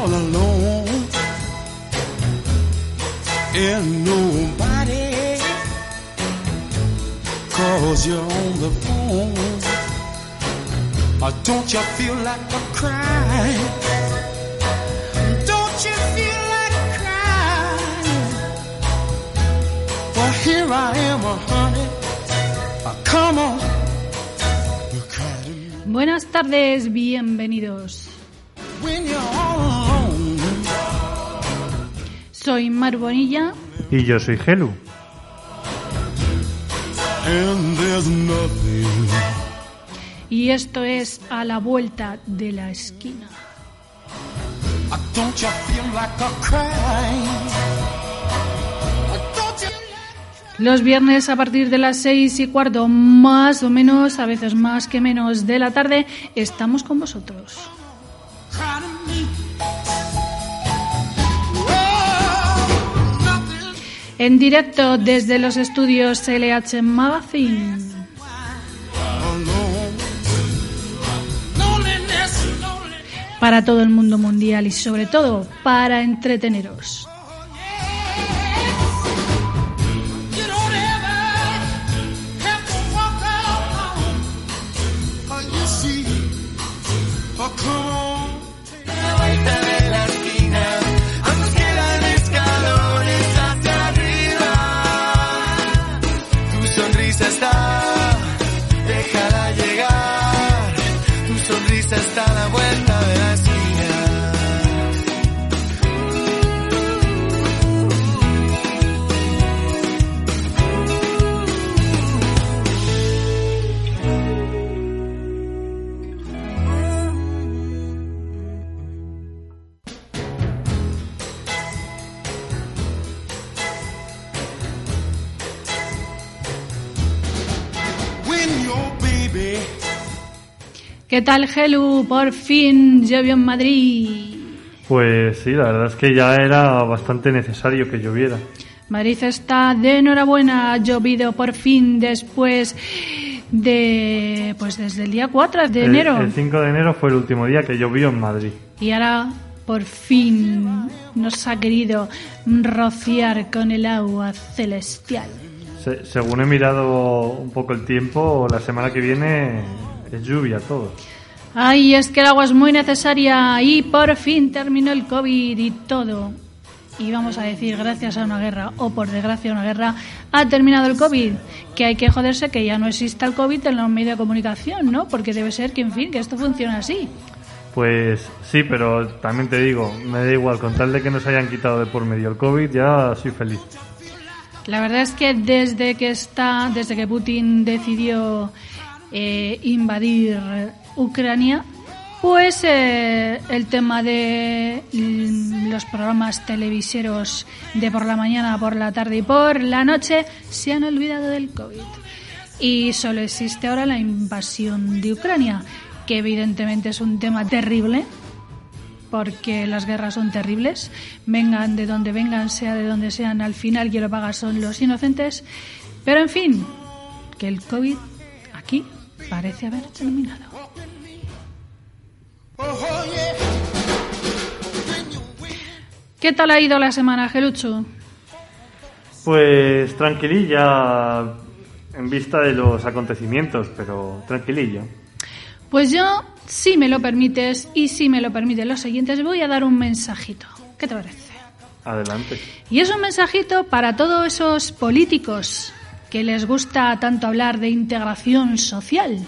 all alone and nobody calls you on the phone. Or don't you feel like a crying? Well, here I am, honey. Come on. Cry Buenas tardes, bienvenidos. Soy Mar Bonilla Y yo soy Gelu. And there's nothing. y esto es A la Vuelta de la Esquina. Don't you feel like a crying? Don't you Los viernes a partir de las seis y cuarto, más o menos, a veces más que menos de la tarde, estamos con vosotros. En directo desde los estudios LH Magazine. Para todo el mundo mundial y sobre todo para entreteneros. Está la vuelta ¿Qué tal, Gelu? Por fin llovió en Madrid. Pues sí, la verdad es que ya era bastante necesario que lloviera. Madrid está de enhorabuena, ha llovido por fin después de, pues desde el día 4 de El- enero. El, 5 de enero fue el último día que llovió en Madrid. Y ahora por fin nos ha querido rociar con el agua celestial. Se- según he mirado un poco el tiempo, la semana que viene es lluvia todo. Ay, es que el agua es muy necesaria y por fin terminó el COVID y todo. Y vamos a decir, gracias a una guerra, o por desgracia a una guerra, ha terminado el COVID. Que hay que joderse que ya no exista el COVID en los medios de comunicación, ¿no? Porque debe ser que, en fin, que esto funciona así. Pues sí, pero también te digo, me da igual, con tal de que nos hayan quitado de por medio el COVID, ya soy feliz. La verdad es que desde que está, desde que Putin decidió eh, invadir Ucrania, pues eh, el tema de mm, los programas televiseros de por la mañana, por la tarde y por la noche se han olvidado del COVID. Y solo existe ahora la invasión de Ucrania, que evidentemente es un tema terrible, porque las guerras son terribles, vengan de donde vengan, sea de donde sean, al final quien lo paga son los inocentes. Pero en fin, que el COVID aquí parece haber terminado. ¿Qué tal ha ido la semana, Gelucho? Pues tranquililla en vista de los acontecimientos, pero tranquilillo. Pues yo, si me lo permites y si me lo permiten los siguientes, voy a dar un mensajito. ¿Qué te parece? Adelante. Y es un mensajito para todos esos políticos que les gusta tanto hablar de integración social.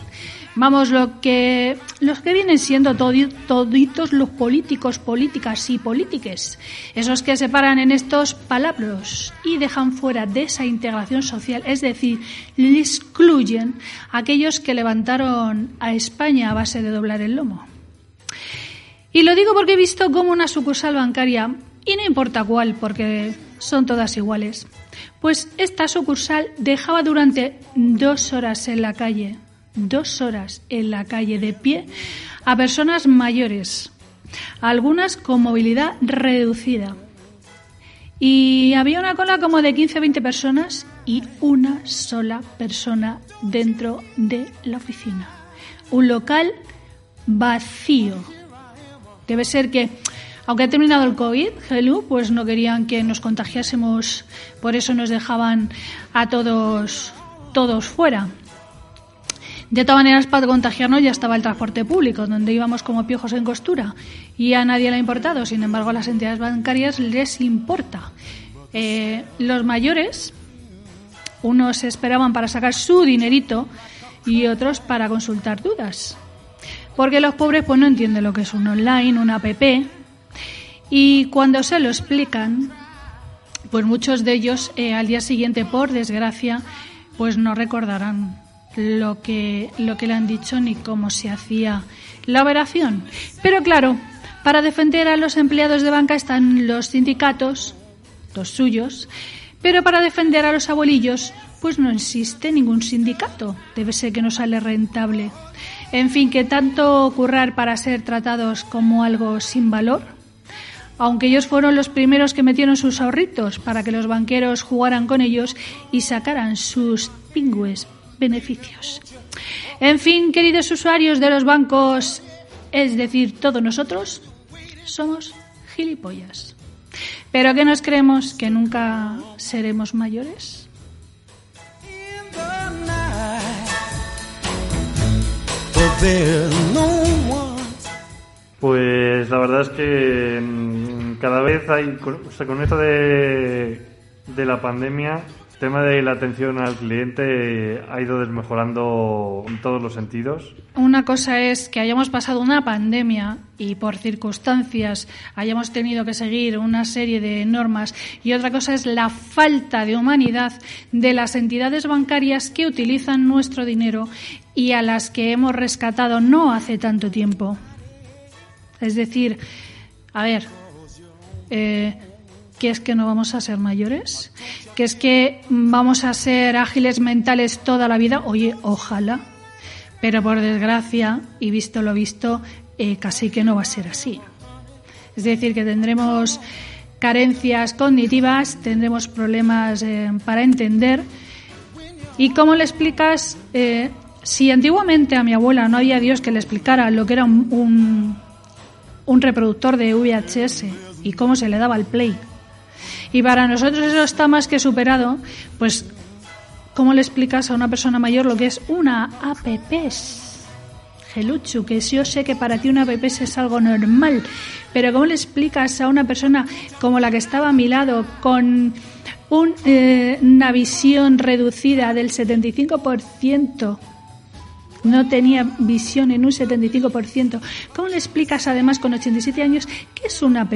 Vamos, lo que, los que vienen siendo todi- toditos los políticos, políticas y polítiques. Esos que se paran en estos palabras y dejan fuera de esa integración social, es decir, le excluyen a aquellos que levantaron a España a base de doblar el lomo. Y lo digo porque he visto como una sucursal bancaria, y no importa cuál, porque son todas iguales, pues esta sucursal dejaba durante dos horas en la calle, dos horas en la calle de pie, a personas mayores, algunas con movilidad reducida. Y había una cola como de 15-20 personas y una sola persona dentro de la oficina. Un local vacío. Debe ser que Aunque ha terminado el COVID, Hello, pues no querían que nos contagiásemos, por eso nos dejaban a todos, todos fuera. De todas maneras, para contagiarnos ya estaba el transporte público, donde íbamos como piojos en costura, y a nadie le ha importado. Sin embargo, a las entidades bancarias les importa. Eh, los mayores, unos esperaban para sacar su dinerito y otros para consultar dudas. Porque los pobres pues no entienden lo que es un online, una app, y cuando se lo explican, pues muchos de ellos eh, al día siguiente, por desgracia, pues no recordarán lo que, lo que le han dicho ni cómo se hacía la operación. Pero claro, para defender a los empleados de banca están los sindicatos, los suyos, pero para defender a los abuelillos, pues no existe ningún sindicato. Debe ser que no sale rentable. En fin, que tanto currar para ser tratados como algo sin valor aunque ellos fueron los primeros que metieron sus ahorritos para que los banqueros jugaran con ellos y sacaran sus pingües beneficios. En fin, queridos usuarios de los bancos, es decir, todos nosotros, somos gilipollas. ¿Pero qué nos creemos? ¿Que nunca seremos mayores? Pues la verdad es que mm, cada vez hay, o con esto de, de la pandemia, el tema de la atención al cliente ha ido desmejorando en todos los sentidos. Una cosa es que hayamos pasado una pandemia y por circunstancias hayamos tenido que seguir una serie de normas y otra cosa es la falta de humanidad de las entidades bancarias que utilizan nuestro dinero y a las que hemos rescatado no hace tanto tiempo. Es decir, a ver, eh, ¿qué es que no vamos a ser mayores? ¿Qué es que vamos a ser ágiles mentales toda la vida? Oye, ojalá. Pero por desgracia, y visto lo visto, eh, casi que no va a ser así. Es decir, que tendremos carencias cognitivas, tendremos problemas eh, para entender. ¿Y cómo le explicas? si antiguamente a mi abuela no había Dios que le explicara lo que era un reproductor de VHS y cómo se le daba el play. Y para nosotros eso está más que superado, pues ¿cómo le explicas a una persona mayor lo que es una app? Geluchu, que yo sé que para ti una app es algo normal, pero ¿cómo le explicas a una persona como la que estaba a mi lado con eh, una visión reducida del 75%? No tenía visión en un 75%. ¿Cómo le explicas además con 87 años qué es una app?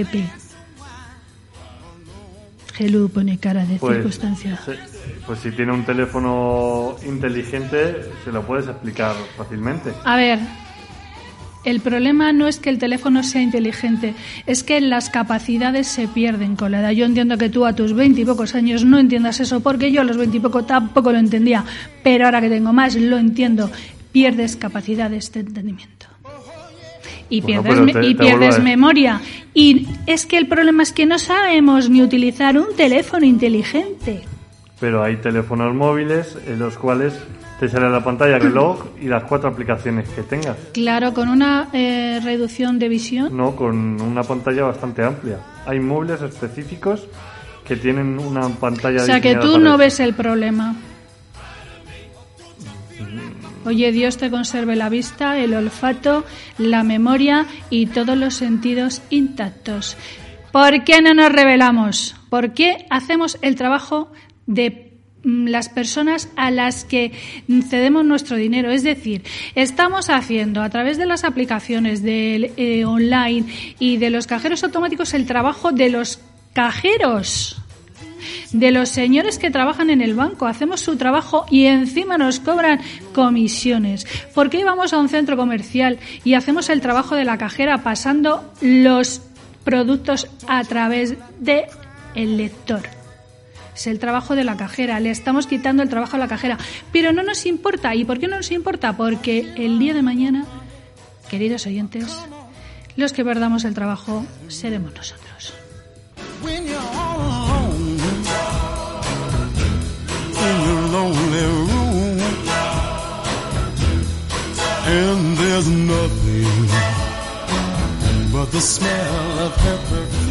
Gelu pone cara de pues, circunstancia. pues si tiene un teléfono inteligente, se lo puedes explicar fácilmente. A ver, el problema no es que el teléfono sea inteligente, es que las capacidades se pierden con la edad. Yo entiendo que tú a tus veinte y pocos años no entiendas eso, porque yo a los poco tampoco lo entendía, pero ahora que tengo más lo entiendo pierdes capacidades de entendimiento. Y pierdes, y pierdes memoria. Y es que el problema es que no sabemos ni utilizar un teléfono inteligente. Pero hay teléfonos móviles en los cuales te sale la pantalla reloj y las cuatro aplicaciones que tengas. Claro, con una eh, reducción de visión. No, con una pantalla bastante amplia. Hay móviles específicos que tienen una pantalla. O sea que tú no ves el problema. Oye, Dios te conserve la vista, el olfato, la memoria y todos los sentidos intactos. ¿Por qué no nos revelamos? ¿Por qué hacemos el trabajo de mm, las personas a las que cedemos nuestro dinero. Es decir, estamos haciendo a través de las aplicaciones de eh, online y de los cajeros automáticos el trabajo de los cajeros de los señores que trabajan en el banco. Hacemos su trabajo y encima nos cobran comisiones. ¿Por qué vamos a un centro comercial y hacemos el trabajo de la cajera pasando los productos a través de el lector? Es el trabajo de la cajera, le estamos quitando el trabajo a la cajera, pero no nos importa. ¿Y por qué no nos importa? Porque el día de mañana, queridos oyentes, los que perdamos el trabajo seremos nosotros. Lonely room. And there's nothing but the smell of her perfume.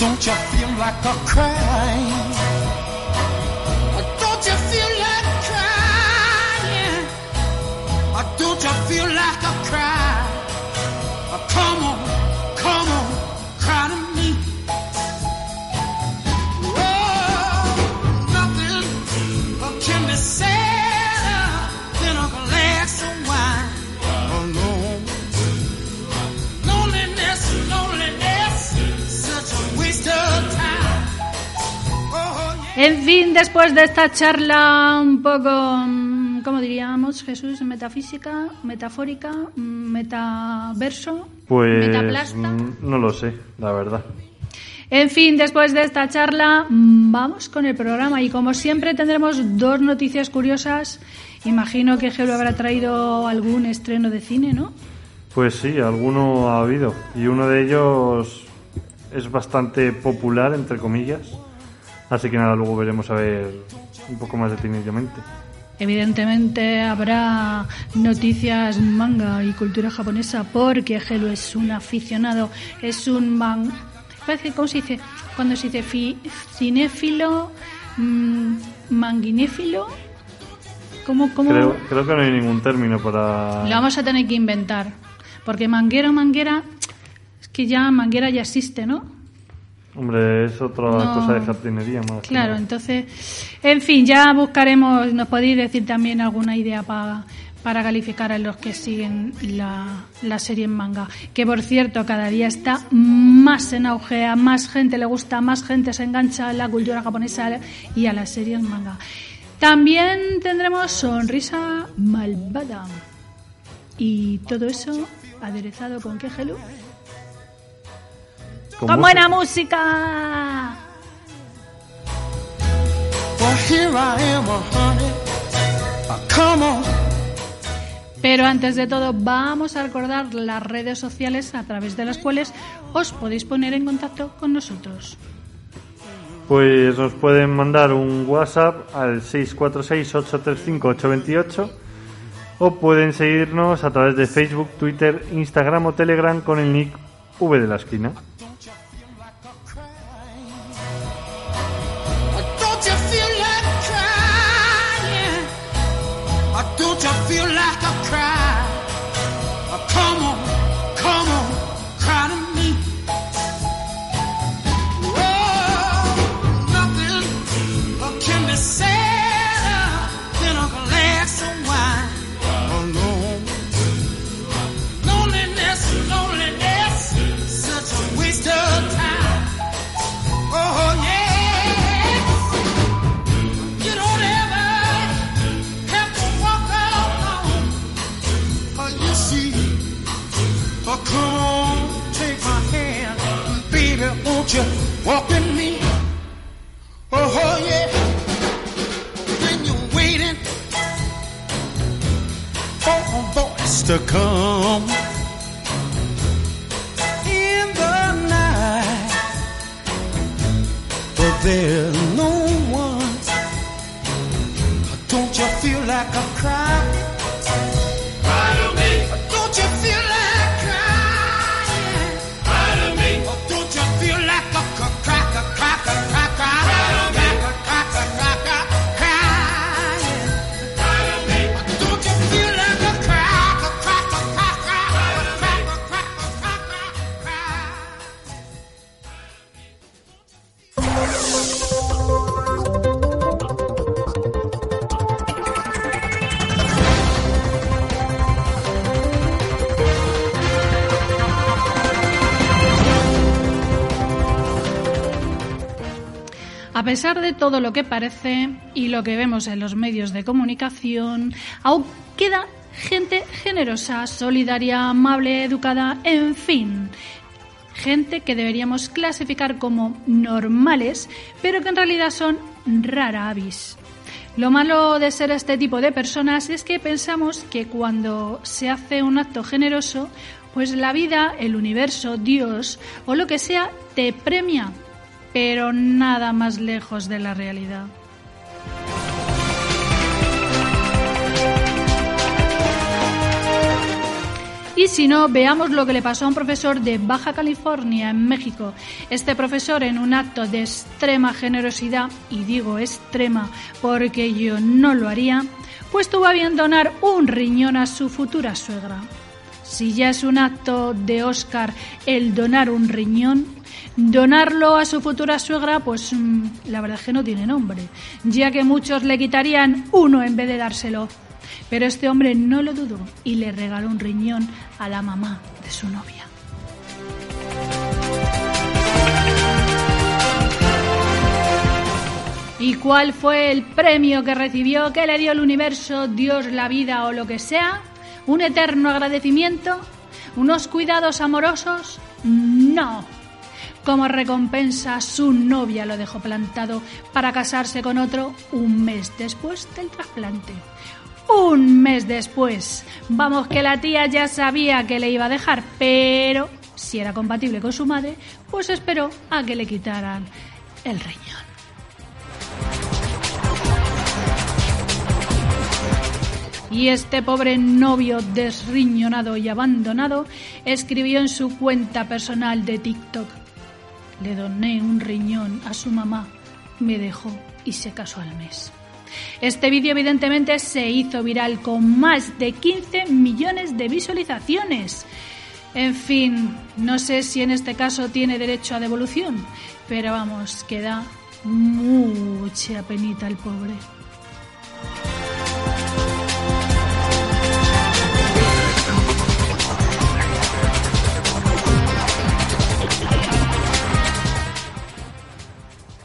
Don't you feel like a crying? En fin, después de esta charla un poco, mm, ¿cómo diríamos, Jesús? Metafísica, metafórica, mm, metaverso, Pues metaplasta. mm, no lo sé, la verdad. En fin, después de esta charla, vamos con el programa y como siempre tendremos dos noticias curiosas. Imagino que Gelo habrá traído algún estreno de cine, ¿no? Pues sí, alguno ha habido. Y uno de ellos es bastante popular, entre comillas. Así que nada, luego veremos a ver un poco más detenidamente. Evidentemente habrá noticias manga y cultura japonesa porque Gelo es un aficionado, es un man... Parece, ¿Cómo se dice? Cuando se dice fi- cinéfilo, mm, manguinéfilo, ¿cómo, cómo? Creo, creo que no hay ningún término para... Lo vamos a tener que inventar. Porque manguera, manguera, es que ya manguera ya existe, ¿no? Hombre, es otra No. cosa de jardinería más. Claro, entonces, en fin, ya buscaremos, nos podéis decir también alguna idea pa- para calificar a los que siguen la, la serie en manga. Que por cierto, cada día está más en auge, a más gente le gusta, más gente se engancha a la cultura japonesa y a la serie en manga. También tendremos Sonrisa Malvada. Y todo eso aderezado con qué, Gelu? Con ¡Con buena música! Come on. Pero antes de todo, vamos a recordar las redes sociales a través de las cuales os podéis poner en contacto con nosotros. Pues nos pueden mandar un WhatsApp al 646-835-828 o pueden seguirnos a través de Facebook, Twitter, Instagram o Telegram con el nick V de la esquina. Me? Oh, oh yeah. When you're waiting for a voice to come in the night but there's pesar de todo lo que parece y lo que vemos en los medios de comunicación, aún queda gente generosa, solidaria, amable, educada, en fin. Gente que deberíamos clasificar como normales, pero que en realidad son rara avis. Lo malo de ser este tipo de personas es que pensamos que cuando se hace un acto generoso, pues la vida, el universo, Dios o lo que sea te premia, pero nada más lejos de la realidad. Y si no, veamos lo que le pasó a un profesor de Baja California, en México. Este profesor, en un acto de extrema generosidad, y digo extrema porque yo no lo haría, pues tuvo a bien donar un riñón a su futura suegra. Si ya es un acto de Oscar el donar un riñón, donarlo a su futura suegra, pues mm, la verdad es que no tiene nombre, ya que muchos le quitarían uno en vez de dárselo. Pero este hombre no lo dudó y le regaló un riñón a la mamá de su novia. ¿Y cuál fue el premio que recibió? ¿Qué le dio el universo, Dios, la vida o lo que sea? ¿Un eterno agradecimiento? ¿Unos cuidados amorosos? No. Como recompensa, su novia lo dejó plantado para casarse con otro un mes después del trasplante. Un mes después. Vamos que la tía ya sabía que le iba a dejar, pero si era compatible con su madre, pues esperó a que le quitaran el riñón. Y este pobre novio desriñonado y abandonado escribió en su cuenta personal de TikTok, le doné un riñón a su mamá, me dejó y se casó al mes. Este vídeo evidentemente se hizo viral con más de 15 millones de visualizaciones. En fin, no sé si en este caso tiene derecho a devolución, pero vamos, que da mucha penita el pobre.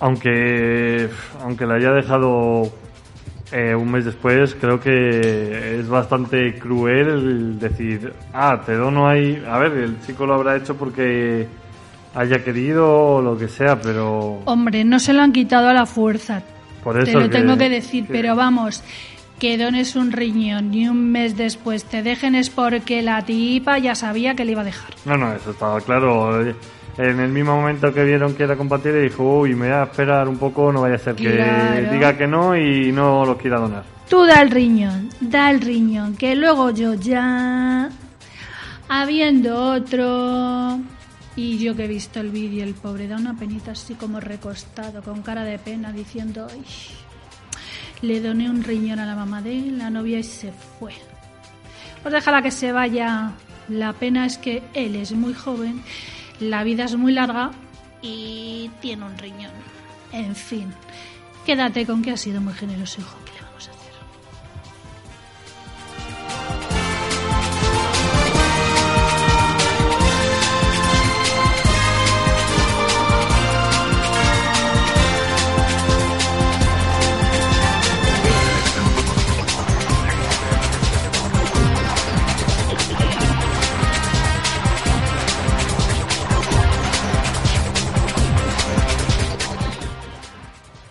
Aunque, aunque la haya dejado eh, un mes después, creo que es bastante cruel el decir, ah, te dono ahí. A ver, el chico lo habrá hecho porque haya querido o lo que sea, pero. Hombre, no se lo han quitado a la fuerza. Por eso Te lo que- tengo que decir, que- pero vamos, que dones un riñón y un mes después te dejen es porque la tipa ya sabía que le iba a dejar. No, no, eso estaba claro. En el mismo momento que vieron que era compatible, dijo, uy, me voy a esperar un poco, no vaya a ser que Claro. diga que no y no lo quiera donar. Tú da el riñón, da el riñón, que luego yo ya, habiendo otro... Y yo que he visto el vídeo, el pobre da una penita así como recostado, con cara de pena, diciendo, "Ay, le doné un riñón a la mamá de la novia y se fue. Pues déjala que se vaya. La pena es que él es muy joven, la vida es muy larga y tiene un riñón. En fin, quédate con que ha sido muy generoso, hijo.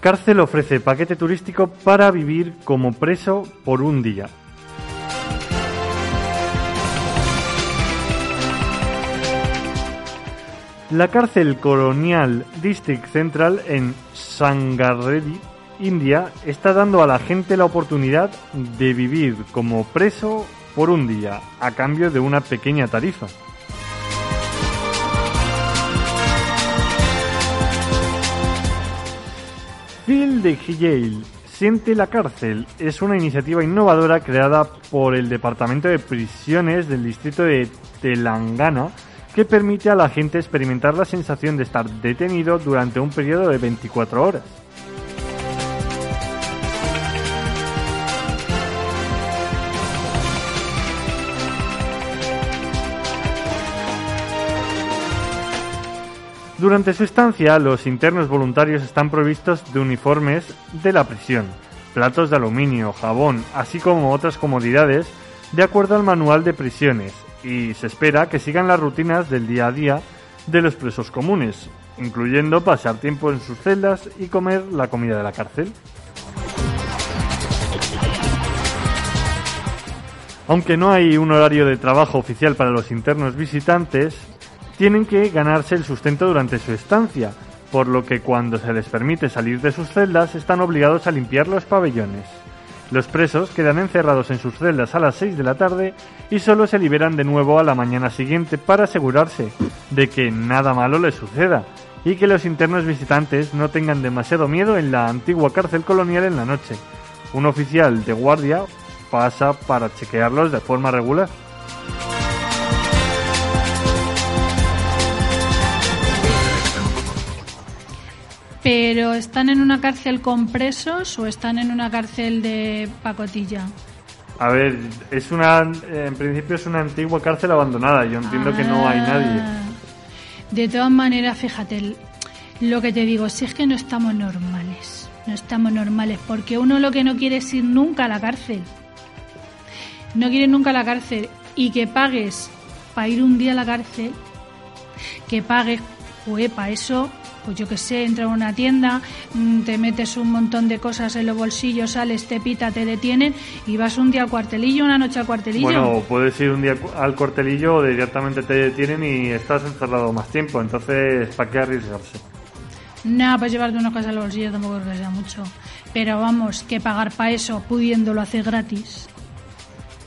Cárcel ofrece paquete turístico para vivir como preso por un día. La cárcel Colonial District Central en Sangareddy, India, está dando a la gente la oportunidad de vivir como preso por un día, a cambio de una pequeña tarifa. Phil de Yale Siente la cárcel es una iniciativa innovadora creada por el Departamento de Prisiones del Distrito de Telangana que permite a la gente experimentar la sensación de estar detenido durante un periodo de 24 horas. Durante su estancia, los internos voluntarios están provistos de uniformes de la prisión, platos de aluminio, jabón, así como otras comodidades de acuerdo al manual de prisiones, y se espera que sigan las rutinas del día a día de los presos comunes, incluyendo pasar tiempo en sus celdas y comer la comida de la cárcel. Aunque no hay un horario de trabajo oficial para los internos visitantes, tienen que ganarse el sustento durante su estancia, por lo que cuando se les permite salir de sus celdas están obligados a limpiar los pabellones. Los presos quedan encerrados en sus celdas a las 6 de la tarde y solo se liberan de nuevo a la mañana siguiente para asegurarse de que nada malo les suceda y que los internos visitantes no tengan demasiado miedo en la antigua cárcel colonial en la noche. Un oficial de guardia pasa para chequearlos de forma regular. Pero ¿están en una cárcel con presos o están en una cárcel de pacotilla? A ver, es una, en principio es una antigua cárcel abandonada. Yo entiendo que no hay nadie. Ah. De todas maneras, fíjate, lo que te digo, si es que no estamos normales, no estamos normales, porque uno lo que no quiere es ir nunca a la cárcel. No quiere nunca a la cárcel y que pagues para ir un día a la cárcel, que pagues, pues para eso, pues yo que sé, entra a una tienda, mm, te metes un montón de cosas en los bolsillos, sales, te pita, te detienen y vas un día al cuartelillo, una noche al cuartelillo. Bueno, puedes ir un día al cuartelillo o directamente te detienen y estás encerrado más tiempo. Entonces, ¿para qué arriesgarse? Nada, pues llevarte unas cosas al bolsillo tampoco creo que sea mucho. Pero vamos, que pagar para eso pudiéndolo hacer gratis.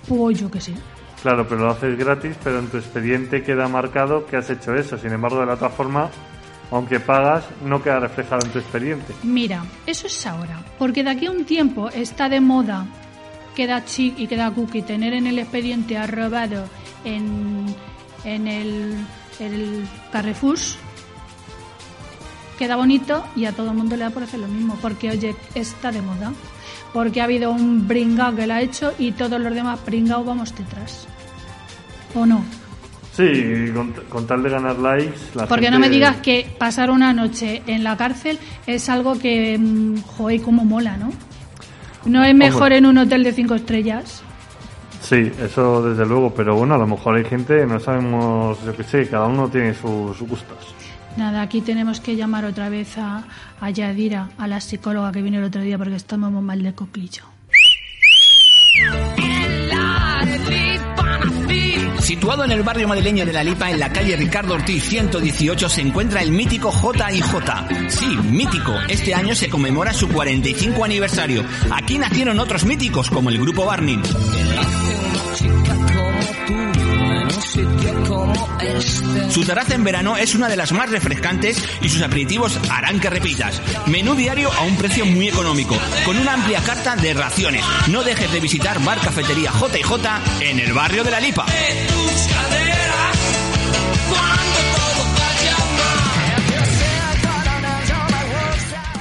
Pues yo que sé. Claro, pero lo haces gratis, pero en tu expediente queda marcado que has hecho eso. Sin embargo, de la otra forma, aunque pagas, no queda reflejado en tu expediente. Mira, eso es ahora. Porque de aquí a un tiempo está de moda, queda chic y queda cookie tener en el expediente arrobado en, en el, el Carrefour. Queda bonito y a todo el mundo le da por hacer lo mismo. Porque, oye, está de moda. Porque ha habido un bringao que lo ha hecho y todos los demás bringados vamos detrás. ¿O no? Sí, con, con tal de ganar likes, la Porque no me digas que pasar una noche en la cárcel es algo que, mm, joder, cómo mola, ¿no? No es mejor Hombre. en un hotel de cinco estrellas. Sí, eso desde luego, pero bueno, a lo mejor hay gente, no sabemos, yo que sé, cada uno tiene sus gustos. Nada, aquí tenemos que llamar otra vez a, a Yadira, a la psicóloga que vino el otro día porque estamos muy mal de coquillo. Situado en el barrio madrileño de La Lipa, en la calle Ricardo Ortiz 118, se encuentra el mítico J&J. Sí, mítico. Este año se conmemora su 45 aniversario. Aquí nacieron otros míticos, como el grupo Barney. Su terraza en verano es una de las más refrescantes y sus aperitivos harán que repitas. Menú diario a un precio muy económico, con una amplia carta de raciones. No dejes de visitar Bar Cafetería J&J en el barrio de La Lipa.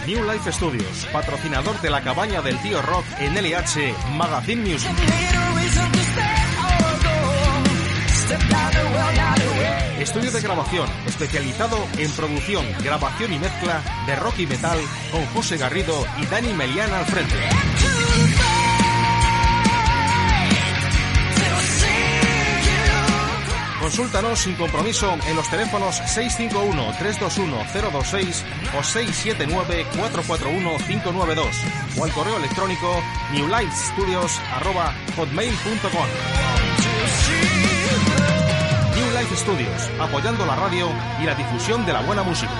New Life Studios, patrocinador de la cabaña del tío Rock en LH Magazine Music. Estudio de grabación especializado en producción, grabación y mezcla de rock y metal con José Garrido y Dani Meliana al frente. Consúltanos sin compromiso en los teléfonos 651-321-026 o 679-441-592 o al correo electrónico newlifestudios.hotmail.com New Life Studios, apoyando la radio y la difusión de la buena música.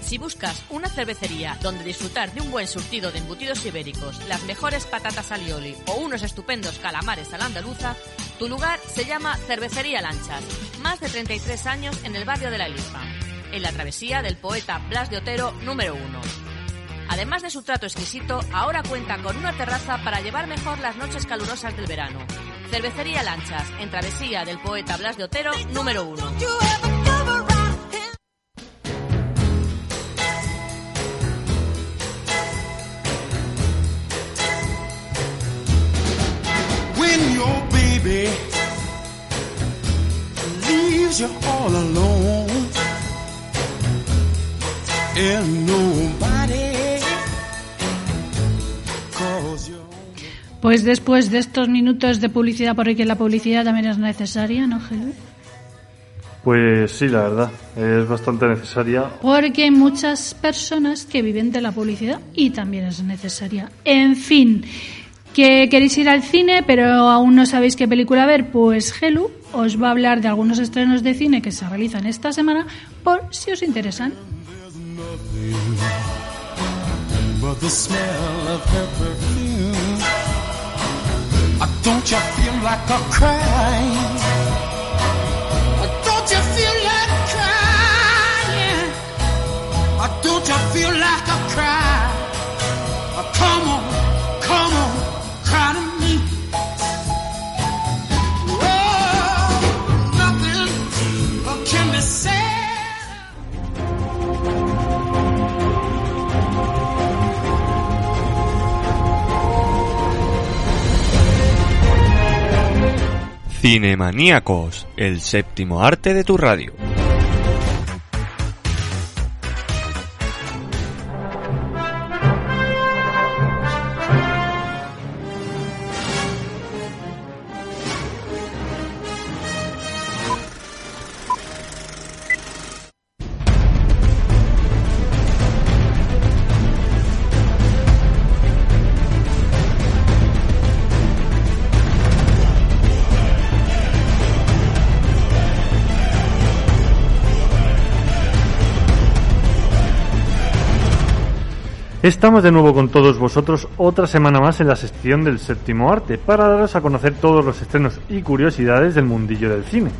Si buscas una cervecería donde disfrutar de un buen surtido de embutidos ibéricos, las mejores patatas alioli o unos estupendos calamares a la andaluza, tu lugar se llama Cervecería Lanchas. Más de 33 años en el barrio de La Lipa, en la travesía del poeta Blas de Otero número 1. Además de su trato exquisito, ahora cuenta con una terraza para llevar mejor las noches calurosas del verano. Cervecería Lanchas, en travesía del poeta Blas de Otero número 1. when your baby leaves you all alone Pues después de estos minutos de publicidad, porque la publicidad también es necesaria, ¿no, Gelu? Pues sí, la verdad, es bastante necesaria. Porque hay muchas personas que viven de la publicidad y también es necesaria. En fin, que queréis ir al cine, pero aún no sabéis qué película ver, pues Gelu os va a hablar de algunos estrenos de cine que se realizan esta semana por si os interesan. Don't you feel like a crying? Cinemaníacos, el séptimo arte de tu radio. Estamos de nuevo con todos vosotros otra semana más en la sección del séptimo arte para daros a conocer todos los estrenos y curiosidades del mundillo del cine.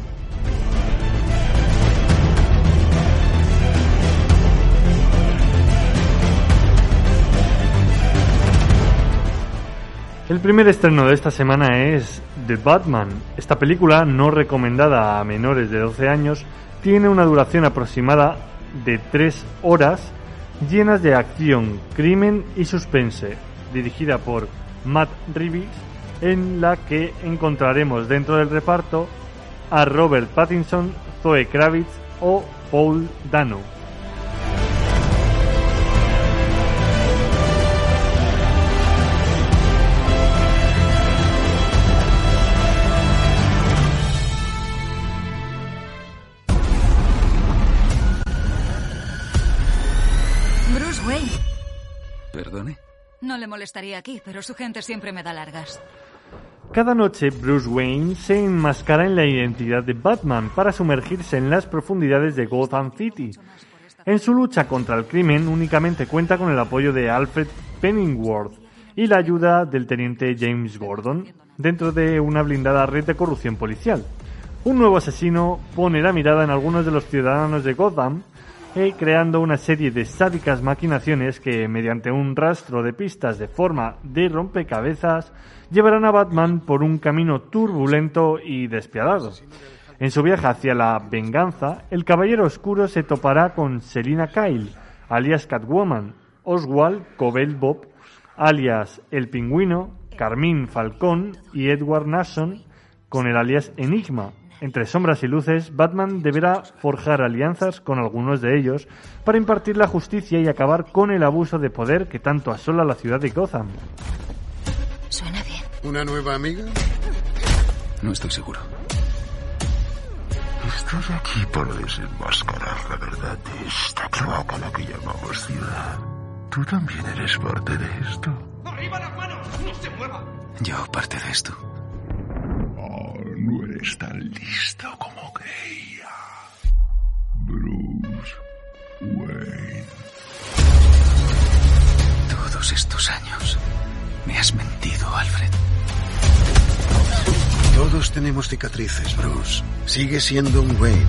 El primer estreno de esta semana es The Batman. Esta película, no recomendada a menores de 12 años, tiene una duración aproximada de 3 horas llenas de acción, crimen y suspense, dirigida por Matt Reeves, en la que encontraremos dentro del reparto a Robert Pattinson, Zoe Kravitz o Paul Dano. No le molestaría aquí, pero su gente siempre me da largas. Cada noche Bruce Wayne se enmascara en la identidad de Batman para sumergirse en las profundidades de Gotham City. En su lucha contra el crimen únicamente cuenta con el apoyo de Alfred Pennyworth y la ayuda del teniente James Gordon dentro de una blindada red de corrupción policial. Un nuevo asesino pone la mirada en algunos de los ciudadanos de Gotham eh, creando una serie de sádicas maquinaciones que, mediante un rastro de pistas de forma de rompecabezas, llevarán a Batman por un camino turbulento y despiadado. En su viaje hacia la venganza, el Caballero Oscuro se topará con Selina Kyle, alias Catwoman, Oswald Cobell Bob, alias El Pingüino, Carmín Falcón y Edward Nason, con el alias Enigma. Entre sombras y luces, Batman deberá forjar alianzas con algunos de ellos para impartir la justicia y acabar con el abuso de poder que tanto asola la ciudad de Gotham. Suena bien. ¿Una nueva amiga? No estoy seguro. Estoy aquí para desenmascarar la verdad de esta cloaca a la que llamamos ciudad. ¿Tú también eres parte de esto? Yo parte de esto. Eres tan listo como creía. Bruce Wayne. Todos estos años me has mentido, Alfred. Todos tenemos cicatrices, Bruce. Sigue siendo un Wayne.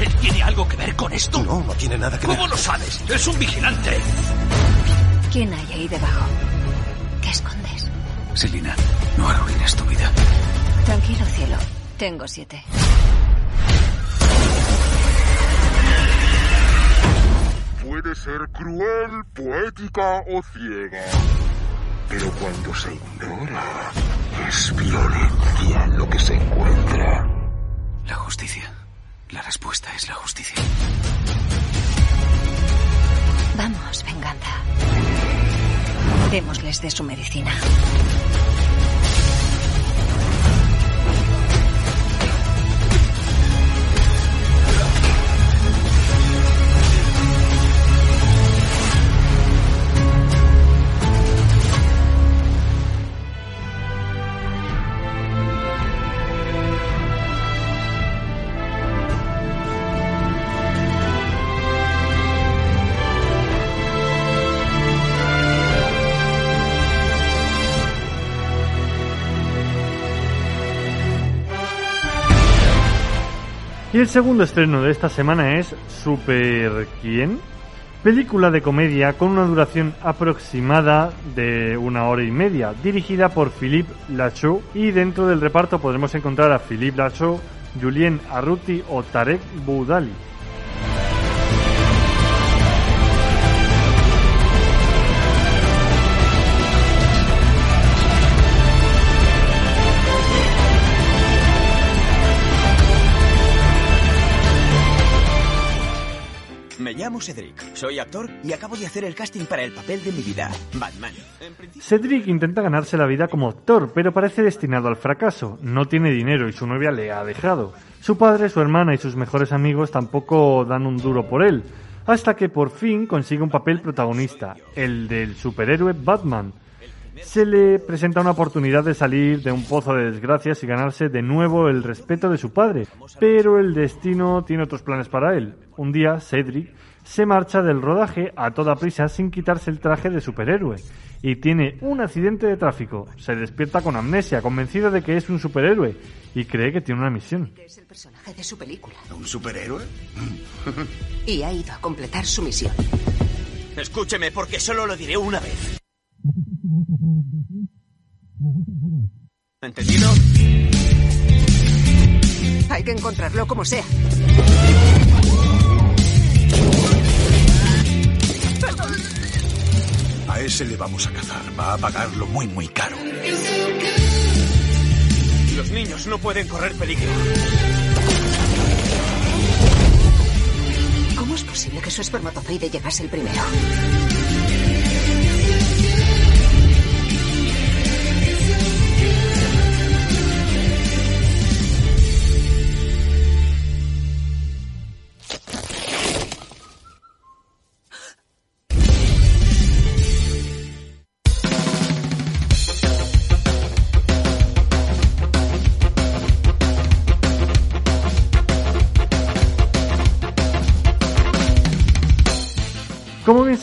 ¿Él tiene algo que ver con esto? No, no tiene nada que ver. ¿Cómo lo sabes? ¡Es un vigilante! ¿Quién hay ahí debajo? ¿Qué escondes? Selina, no arruines tu vida. Tranquilo, cielo. Tengo siete. Puede ser cruel, poética o ciega. Pero cuando se ignora, es violencia lo que se encuentra. La justicia. La respuesta es la justicia. Vamos, venganza. Démosles de su medicina. Y el segundo estreno de esta semana es Super ¿Quién? Película de comedia con una duración aproximada de una hora y media, dirigida por Philippe Lachaud y dentro del reparto podremos encontrar a Philippe Lachaud, Julien Arruti o Tarek Boudali. Llamo Cedric, soy actor y acabo de hacer el casting para el papel de mi vida, Batman. Cedric intenta ganarse la vida como actor, pero parece destinado al fracaso. No tiene dinero y su novia le ha dejado. Su padre, su hermana y sus mejores amigos tampoco dan un duro por él, hasta que por fin consigue un papel protagonista, el del superhéroe Batman. Se le presenta una oportunidad de salir de un pozo de desgracias y ganarse de nuevo el respeto de su padre, pero el destino tiene otros planes para él. Un día, Cedric se marcha del rodaje a toda prisa sin quitarse el traje de superhéroe y tiene un accidente de tráfico. Se despierta con amnesia, convencido de que es un superhéroe y cree que tiene una misión. Es el personaje de su película. ¿Un superhéroe? y ha ido a completar su misión. Escúcheme, porque solo lo diré una vez. ¿Entendido? Hay que encontrarlo como sea. Ese le vamos a cazar. Va a pagarlo muy, muy caro. Los niños no pueden correr peligro. ¿Cómo es posible que su espermatozoide llegase el primero?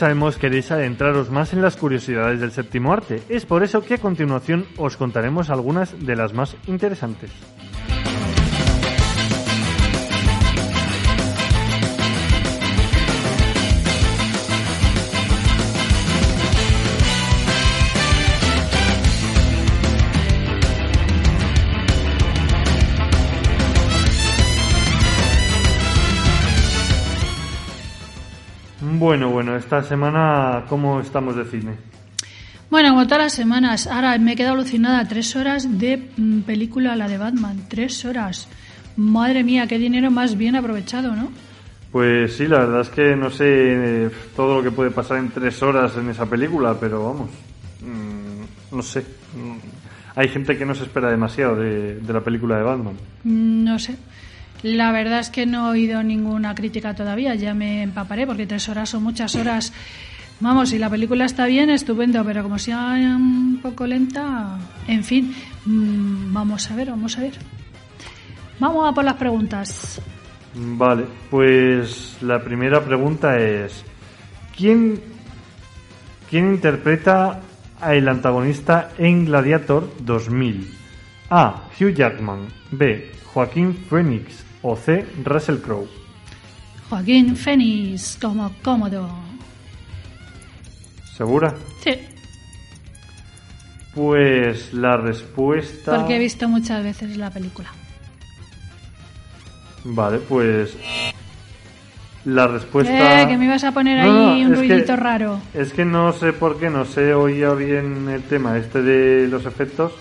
Sabemos, queréis adentraros más en las curiosidades del séptimo arte. Es por eso que a continuación os contaremos algunas de las más interesantes. Bueno, bueno, esta semana, ¿cómo estamos de cine? Bueno, como todas las semanas, ahora me he quedado alucinada. Tres horas de mm, película, la de Batman. Tres horas. Madre mía, qué dinero más bien aprovechado, ¿no? Pues sí, la verdad es que no sé eh, todo lo que puede pasar en tres horas en esa película, pero vamos, mm, no sé. Mm, Hay gente que no se espera demasiado de, de la película de Batman. No sé. La verdad es que no he oído ninguna crítica todavía. Ya me empaparé porque tres horas son muchas horas. Vamos, si la película está bien, estupendo, pero como sea un poco lenta, en fin, mm, vamos a ver, vamos a ver. Vamos a por las preguntas. Vale, pues la primera pregunta es ¿quién, quién interpreta al antagonista en Gladiator 2000? A. Hugh Jackman B. Joaquín Phoenix o C. Russell Crowe. Joaquín Fénix como cómodo. ¿Segura? Sí, Pues la respuesta... porque he visto muchas veces la película. Vale, pues la respuesta... Eh, que me ibas a poner No, ahí no, un es que- ruidito raro. Es que no sé por qué, no sé oía bien el tema este de los efectos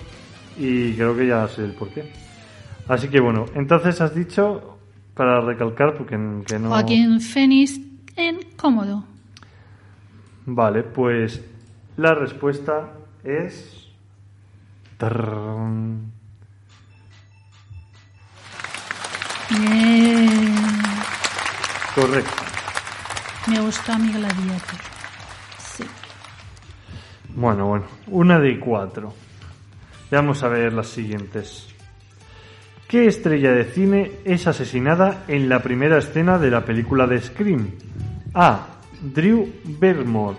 y creo que ya sé el por qué. Así que bueno, entonces has dicho, para recalcar, porque que no... Joaquín Fénix en cómodo. Vale, pues la respuesta es... Bien. Correcto. Me gusta mi gladiator. Sí. Bueno, bueno, una de cuatro. Vamos a ver las siguientes. ¿Qué estrella de cine es asesinada en la primera escena de la película de Scream? A. Drew Barrymore.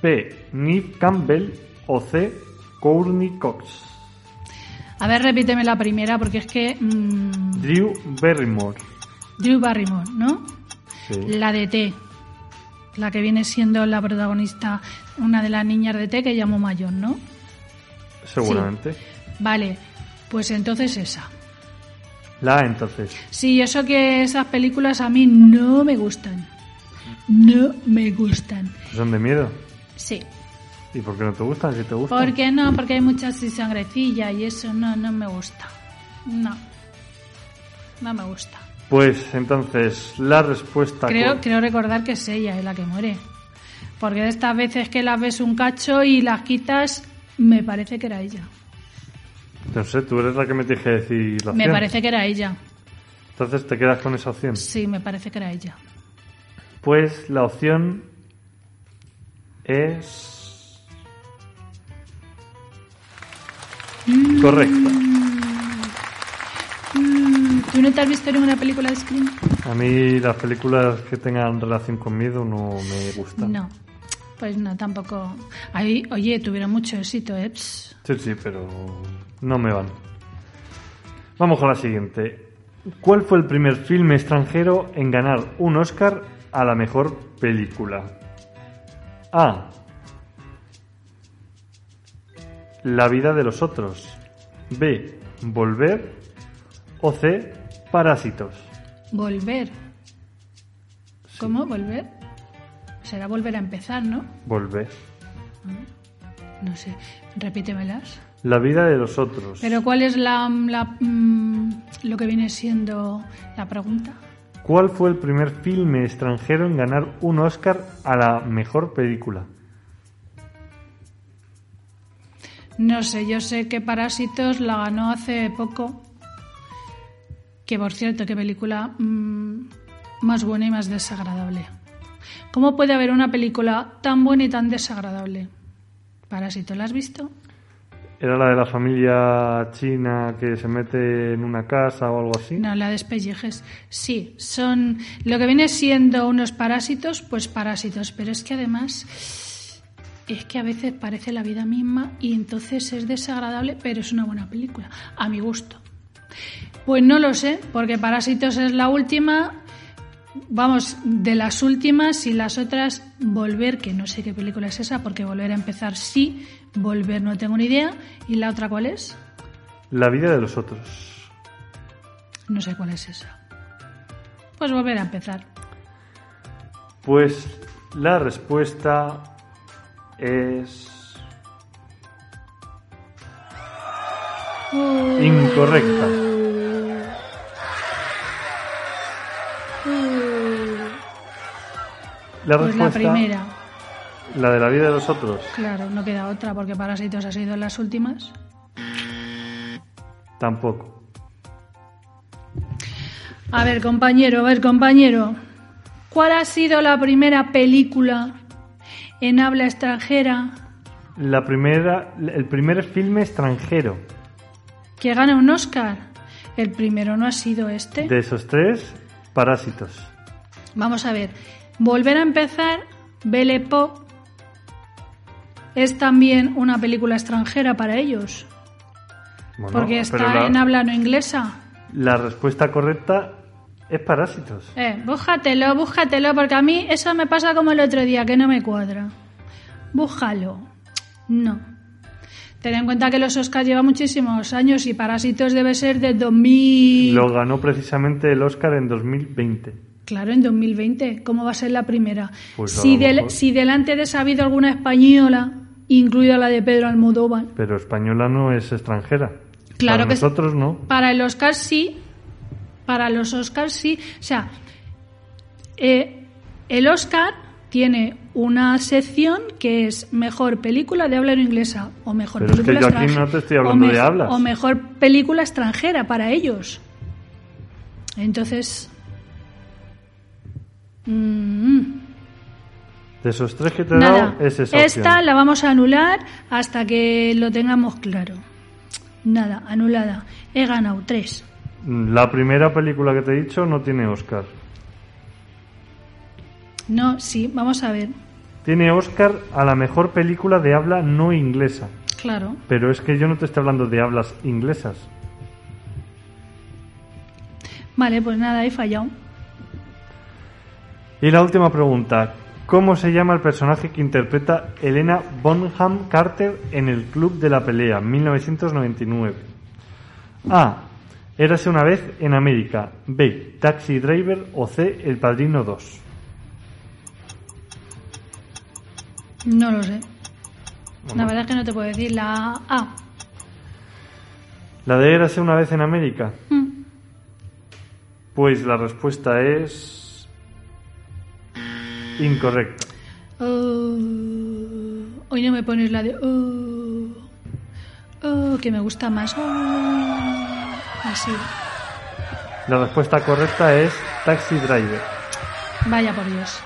B. Neve Campbell. O C. Courtney Cox. A ver, repíteme la primera porque es que. mm, Drew Barrymore. Drew Barrymore, ¿no? Sí. La de T. La que viene siendo la protagonista, una de las niñas de T que llamo mayor, ¿no? Seguramente. Vale, pues entonces esa. La A, entonces. Sí, eso que esas películas a mí no me gustan. No me gustan. ¿Son de miedo? Sí. ¿Y por qué no te gustan? Si te gustan. ¿Por qué no? Porque hay mucha sangrecilla y eso no, no me gusta. No. No me gusta. Pues entonces, la respuesta. Creo, creo recordar que es ella eh, la que muere. Porque de estas veces que las ves un cacho y las quitas, me parece que era ella. No sé, tú eres la que me tienes que decir la Me opción. parece que era ella. Entonces te quedas con esa opción. Sí, me parece que era ella. Pues la opción es correcta. Mm, ¿Tú no te has visto ninguna película de Scream? A mí las películas que tengan relación con miedo no me gustan. No. Pues no, tampoco. Ahí, oye, tuvieron mucho éxito, ¿eh? Sí, sí, pero no me van. Vamos con la siguiente. ¿Cuál fue el primer filme extranjero en ganar un Oscar a la mejor película? A. La vida de los otros. B. Volver. O C. Parásitos. Volver. ¿Cómo? ¿Volver? Será volver a empezar, ¿no? Volver. No sé. Repítemelas. La vida de los otros. Pero ¿cuál es la, la, mm, lo que viene siendo la pregunta? ¿Cuál fue el primer filme extranjero en ganar un Oscar a la mejor película? No sé, yo sé que Parásitos la ganó hace poco. Que por cierto, qué película mm, más buena y más desagradable. ¿Cómo puede haber una película tan buena y tan desagradable? Parásito, ¿la has visto? ¿Era la de la familia china que se mete en una casa o algo así? No, la de Espellejes. Sí, son lo que viene siendo unos parásitos, pues parásitos. Pero es que además es que a veces parece la vida misma y entonces es desagradable, pero es una buena película, a mi gusto. Pues no lo sé, porque Parásitos es la última, vamos, de las últimas y las otras Volver, que no sé qué película es esa, porque Volver a empezar sí, Volver no tengo ni idea. ¿Y la otra cuál es? La vida de los otros. No sé cuál es esa. Pues Volver a empezar. Pues la respuesta es incorrecta. La Pues la primera. la de la vida de los otros, Claro, no queda otra, porque Parásitos ha sido en las últimas. tampoco. A ver, compañero, a ver, compañero. ¿Cuál ha sido la primera película en habla extranjera La primera, el primer filme extranjero que gana un Oscar? El primero no ha sido este. de esos tres, Parásitos. Vamos a ver. Volver a empezar, Belle Pop es también una película extranjera para ellos, Bueno, porque está la- en habla no inglesa. La respuesta correcta es Parásitos. Eh, búscatelo, búscatelo, porque a mí eso me pasa como el otro día, que no me cuadra. Búscalo. No. Ten en cuenta que los Oscars llevan muchísimos años y Parásitos debe ser de 2000... Lo ganó precisamente el Oscar en 2020. Claro, en 2020. ¿Cómo va a ser la primera? Pues si, del- delante de esa ha habido alguna española, incluida la de Pedro Almodóvar, Pero española no es extranjera. Claro Para que nosotros no. para el Oscar sí, para los Oscars sí. O sea, eh, el Oscar tiene una sección que es mejor película de habla no inglesa o mejor Pero es que película yo aquí extranjera. no te estoy hablando o de mej- hablas. O mejor película extranjera para ellos. Entonces. Mm, De esos tres que te he dado, es esa Esta opción. la vamos a anular hasta que lo tengamos claro. Nada, anulada. He ganado tres. La primera película que te he dicho no tiene Oscar. No, sí, vamos a ver. Tiene Oscar a la mejor película de habla no inglesa. Claro. Pero es que yo no te estoy hablando de hablas inglesas. Vale, pues nada, he fallado. Y la última pregunta. ¿Cómo se llama el personaje que interpreta Elena Bonham Carter en el Club de la Pelea, 1999? A. Érase una vez en América. B. Taxi Driver. O C. El Padrino 2. No lo sé. La verdad es que no te puedo decir la A. ¿La de Érase una vez en América? Mm. Pues la respuesta es... Incorrecta. Oh, hoy no me pones la de... Oh, oh, que me gusta más. Así. La respuesta correcta es Taxi Driver. Vaya por Dios.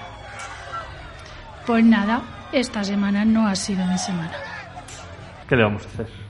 Pues nada, esta semana no ha sido mi semana. ¿Qué le vamos a hacer?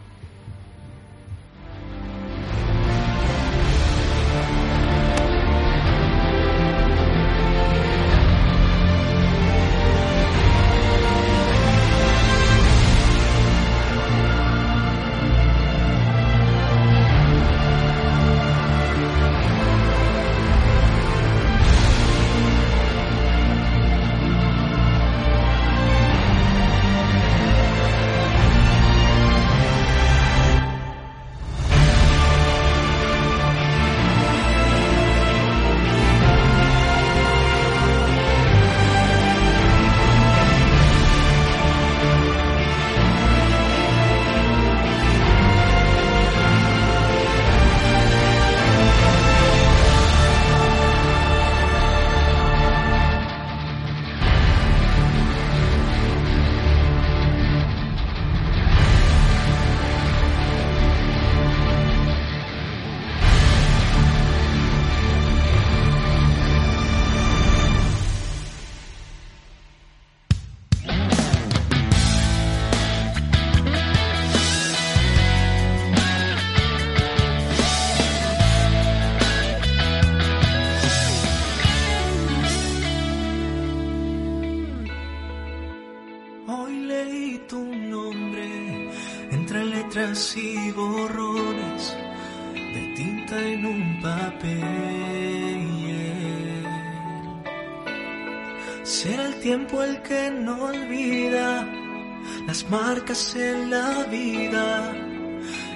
En la vida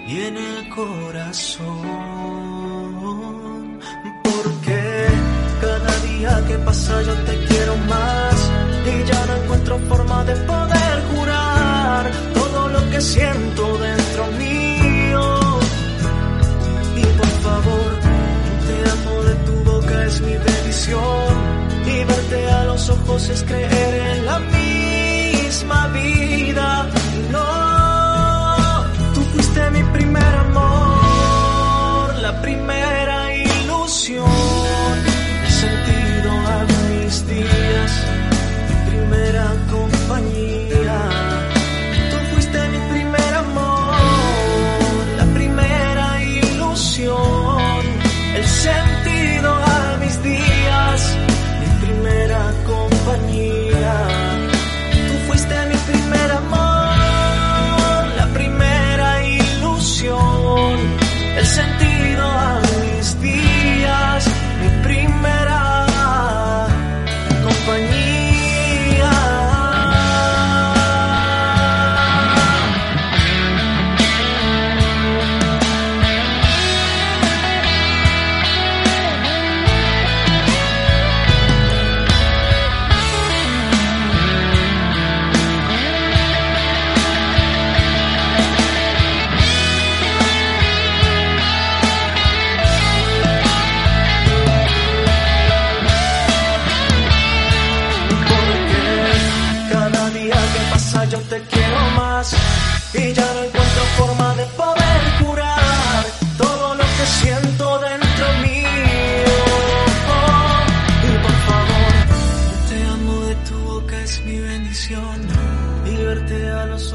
y en el corazón. Porque cada día que pasa yo te quiero más y ya no encuentro forma de poder jurar todo lo que siento dentro mío. Y por favor, te amo de tu boca es mi bendición y verte a los ojos es creer en la misma vida.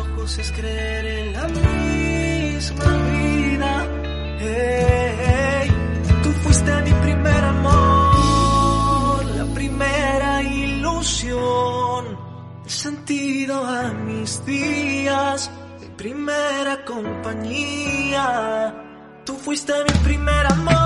Ojos es creer en la misma vida. Hey, tú fuiste mi primer amor, la primera ilusión, el sentido a mis días, mi primera compañía. Tú fuiste mi primer amor,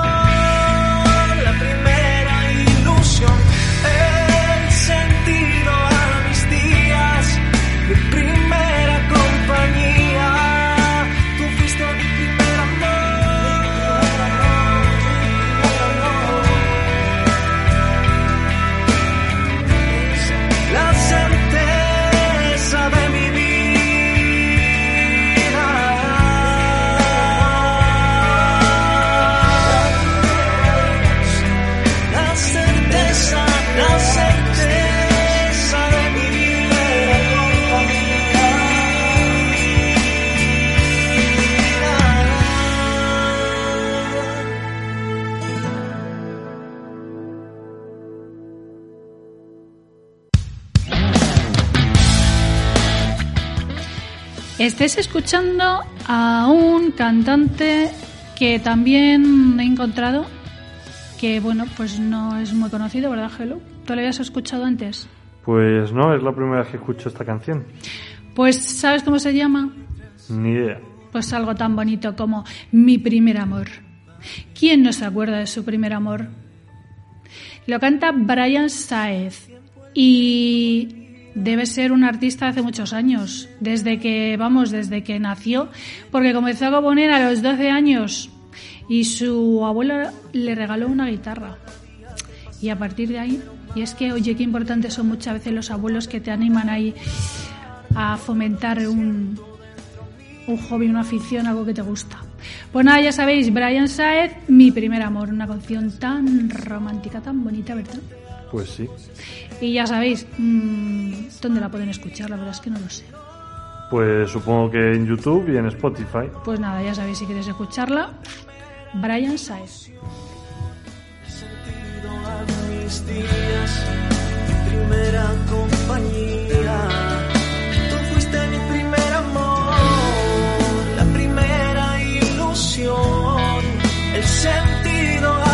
estés escuchando a un cantante que también he encontrado que, bueno, pues no es muy conocido, ¿verdad, Hello? ¿Tú lo habías escuchado antes? Pues no, es la primera vez que escucho esta canción. Pues, ¿sabes cómo se llama? Ni idea. Pues algo tan bonito como Mi primer amor. ¿Quién no se acuerda de su primer amor? Lo canta Brian Saez y debe ser un artista hace muchos años, desde que, vamos, desde que nació, porque comenzó a componer a los 12 años y su abuelo le regaló una guitarra. Y a partir de ahí, y es que, oye, qué importantes son muchas veces los abuelos que te animan ahí a fomentar un, un hobby, una afición, algo que te gusta. Pues nada, ya sabéis, Brian Saez, Mi primer amor, una canción tan romántica, tan bonita, ¿verdad? Pues sí. Y ya sabéis, mmm, ¿dónde la pueden escuchar? La verdad es que no lo sé. Pues supongo que en YouTube y en Spotify. Pues nada, ya sabéis, si queréis escucharla, Brian Saez. mis días, mi primera compañía. Tú fuiste mi primer amor, la primera ilusión, el sentido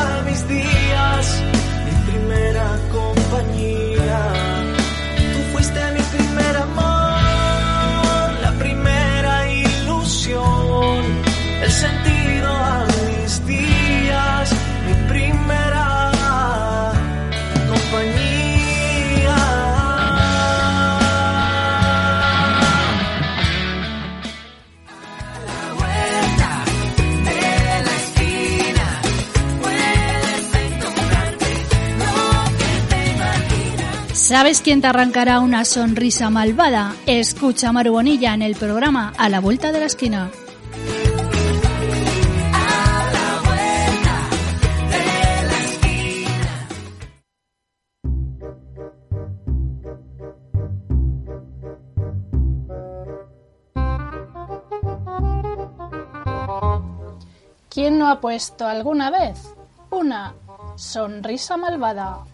¿Sabes quién te arrancará una sonrisa malvada? Escucha a Maru Bonilla en el programa A la Vuelta de la Esquina. ¿Quién no ha puesto alguna vez una sonrisa malvada?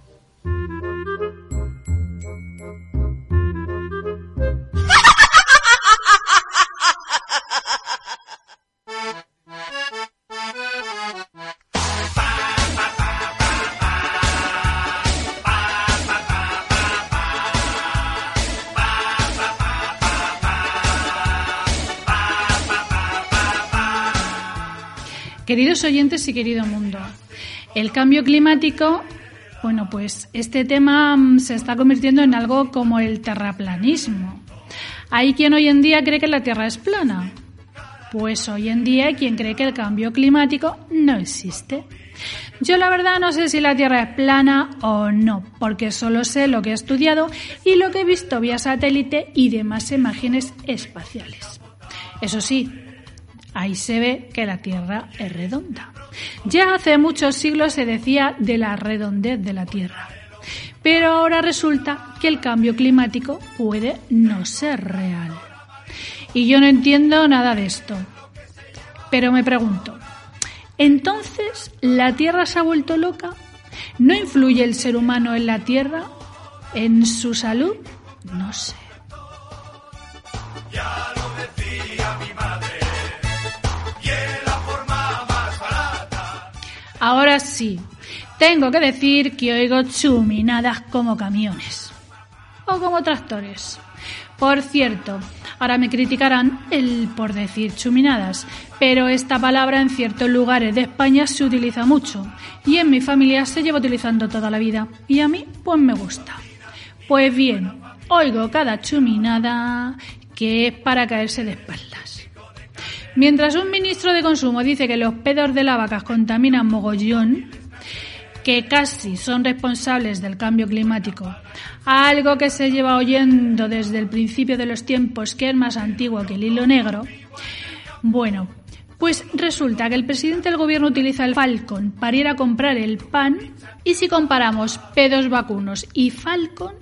Queridos oyentes y querido mundo, el cambio climático, bueno, pues este tema mm, se está convirtiendo en algo como el terraplanismo. Hay quien hoy en día cree que la Tierra es plana. Pues hoy en día hay quien cree que el cambio climático no existe. Yo la verdad no sé si la Tierra es plana o no, porque solo sé lo que he estudiado y lo que he visto vía satélite y demás imágenes espaciales. Eso sí, ahí se ve que la Tierra es redonda. Ya hace muchos siglos se decía de la redondez de la Tierra. Pero ahora resulta que el cambio climático puede no ser real. Y yo no entiendo nada de esto. Pero me pregunto, ¿entonces la Tierra se ha vuelto loca? ¿No influye el ser humano en la Tierra? ¿En su salud? No sé. Ahora sí, tengo que decir que oigo chuminadas como camiones o como tractores. Por cierto, ahora me criticarán el por decir chuminadas, pero esta palabra en ciertos lugares de España se utiliza mucho y en mi familia se lleva utilizando toda la vida y a mí pues me gusta. Pues bien, oigo cada chuminada que es para caerse de espaldas. Mientras un ministro de consumo dice que los pedos de las vacas contaminan mogollón, que casi son responsables del cambio climático, algo que se lleva oyendo desde el principio de los tiempos que es más antiguo que el hilo negro, bueno, pues resulta que el presidente del gobierno utiliza el Falcon para ir a comprar el pan y si comparamos pedos vacunos y Falcon,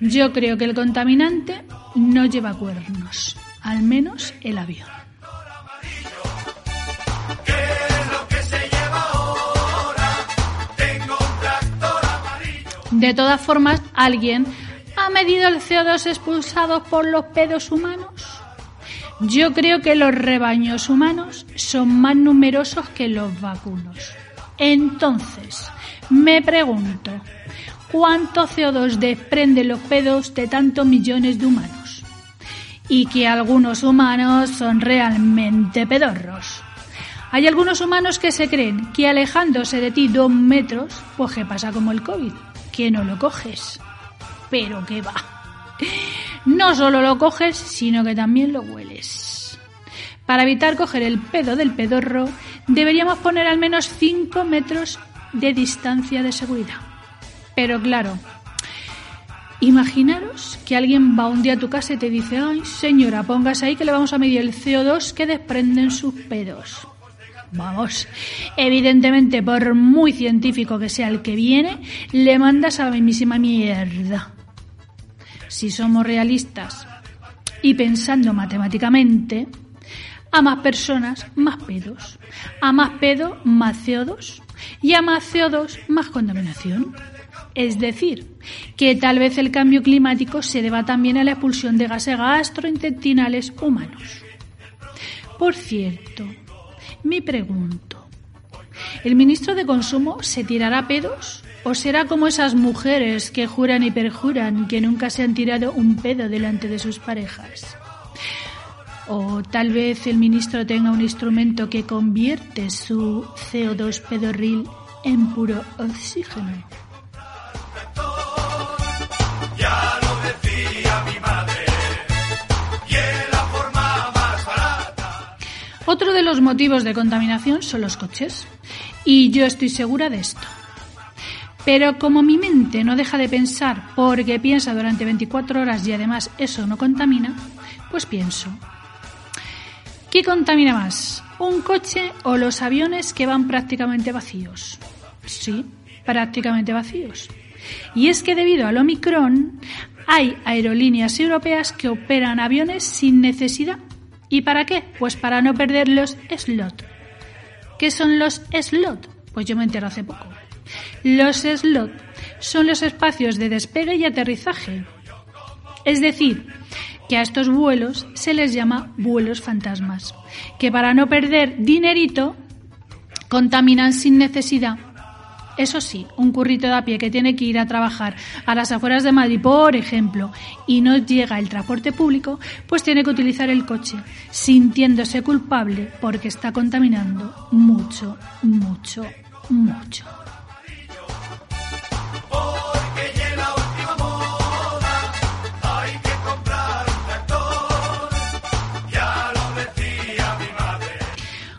yo creo que el contaminante no lleva cuernos, al menos el avión. De todas formas, ¿alguien ha medido el CO2 expulsado por los pedos humanos? Yo creo que los rebaños humanos son más numerosos que los vacunos. Entonces, me pregunto, ¿cuánto CO2 desprenden los pedos de tantos millones de humanos? Y que algunos humanos son realmente pedorros. Hay algunos humanos que se creen que alejándose de ti dos metros, pues que pasa como el COVID, que no lo coges. Pero que va. No solo lo coges, sino que también lo hueles. Para evitar coger el pedo del pedorro, deberíamos poner al menos 5 metros de distancia de seguridad. Pero claro, imaginaros que alguien va un día a tu casa y te dice, ay señora, póngase ahí que le vamos a medir el CO2 que desprenden sus pedos. Vamos, evidentemente por muy científico que sea el que viene, le mandas a la mismísima mierda. Si somos realistas y pensando matemáticamente, a más personas, más pedos. A más pedo, más CO2. Y a más CO2, más contaminación. Es decir, que tal vez el cambio climático se deba también a la expulsión de gases gastrointestinales humanos. Por cierto, me pregunto, ¿el ministro de Consumo se tirará pedos? ¿O será como esas mujeres que juran y perjuran que nunca se han tirado un pedo delante de sus parejas? O tal vez el ministro tenga un instrumento que convierte su CO2 pedorril en puro oxígeno. Otro de los motivos de contaminación son los coches. Y yo estoy segura de esto. Pero como mi mente no deja de pensar porque piensa durante 24 horas y además eso no contamina, pues pienso, ¿qué contamina más? ¿Un coche o los aviones que van prácticamente vacíos? Sí, prácticamente vacíos. Y es que debido al Omicron hay aerolíneas europeas que operan aviones sin necesidad. ¿Y para qué? Pues para no perder los slot. ¿Qué son los slot? Pues yo me entero hace poco. Los slot son los espacios de despegue y aterrizaje. Es decir, que a estos vuelos se les llama vuelos fantasmas, que para no perder dinerito contaminan sin necesidad. Eso sí, un currito de a pie que tiene que ir a trabajar a las afueras de Madrid, por ejemplo, y no llega el transporte público, pues tiene que utilizar el coche, sintiéndose culpable porque está contaminando mucho, mucho, mucho.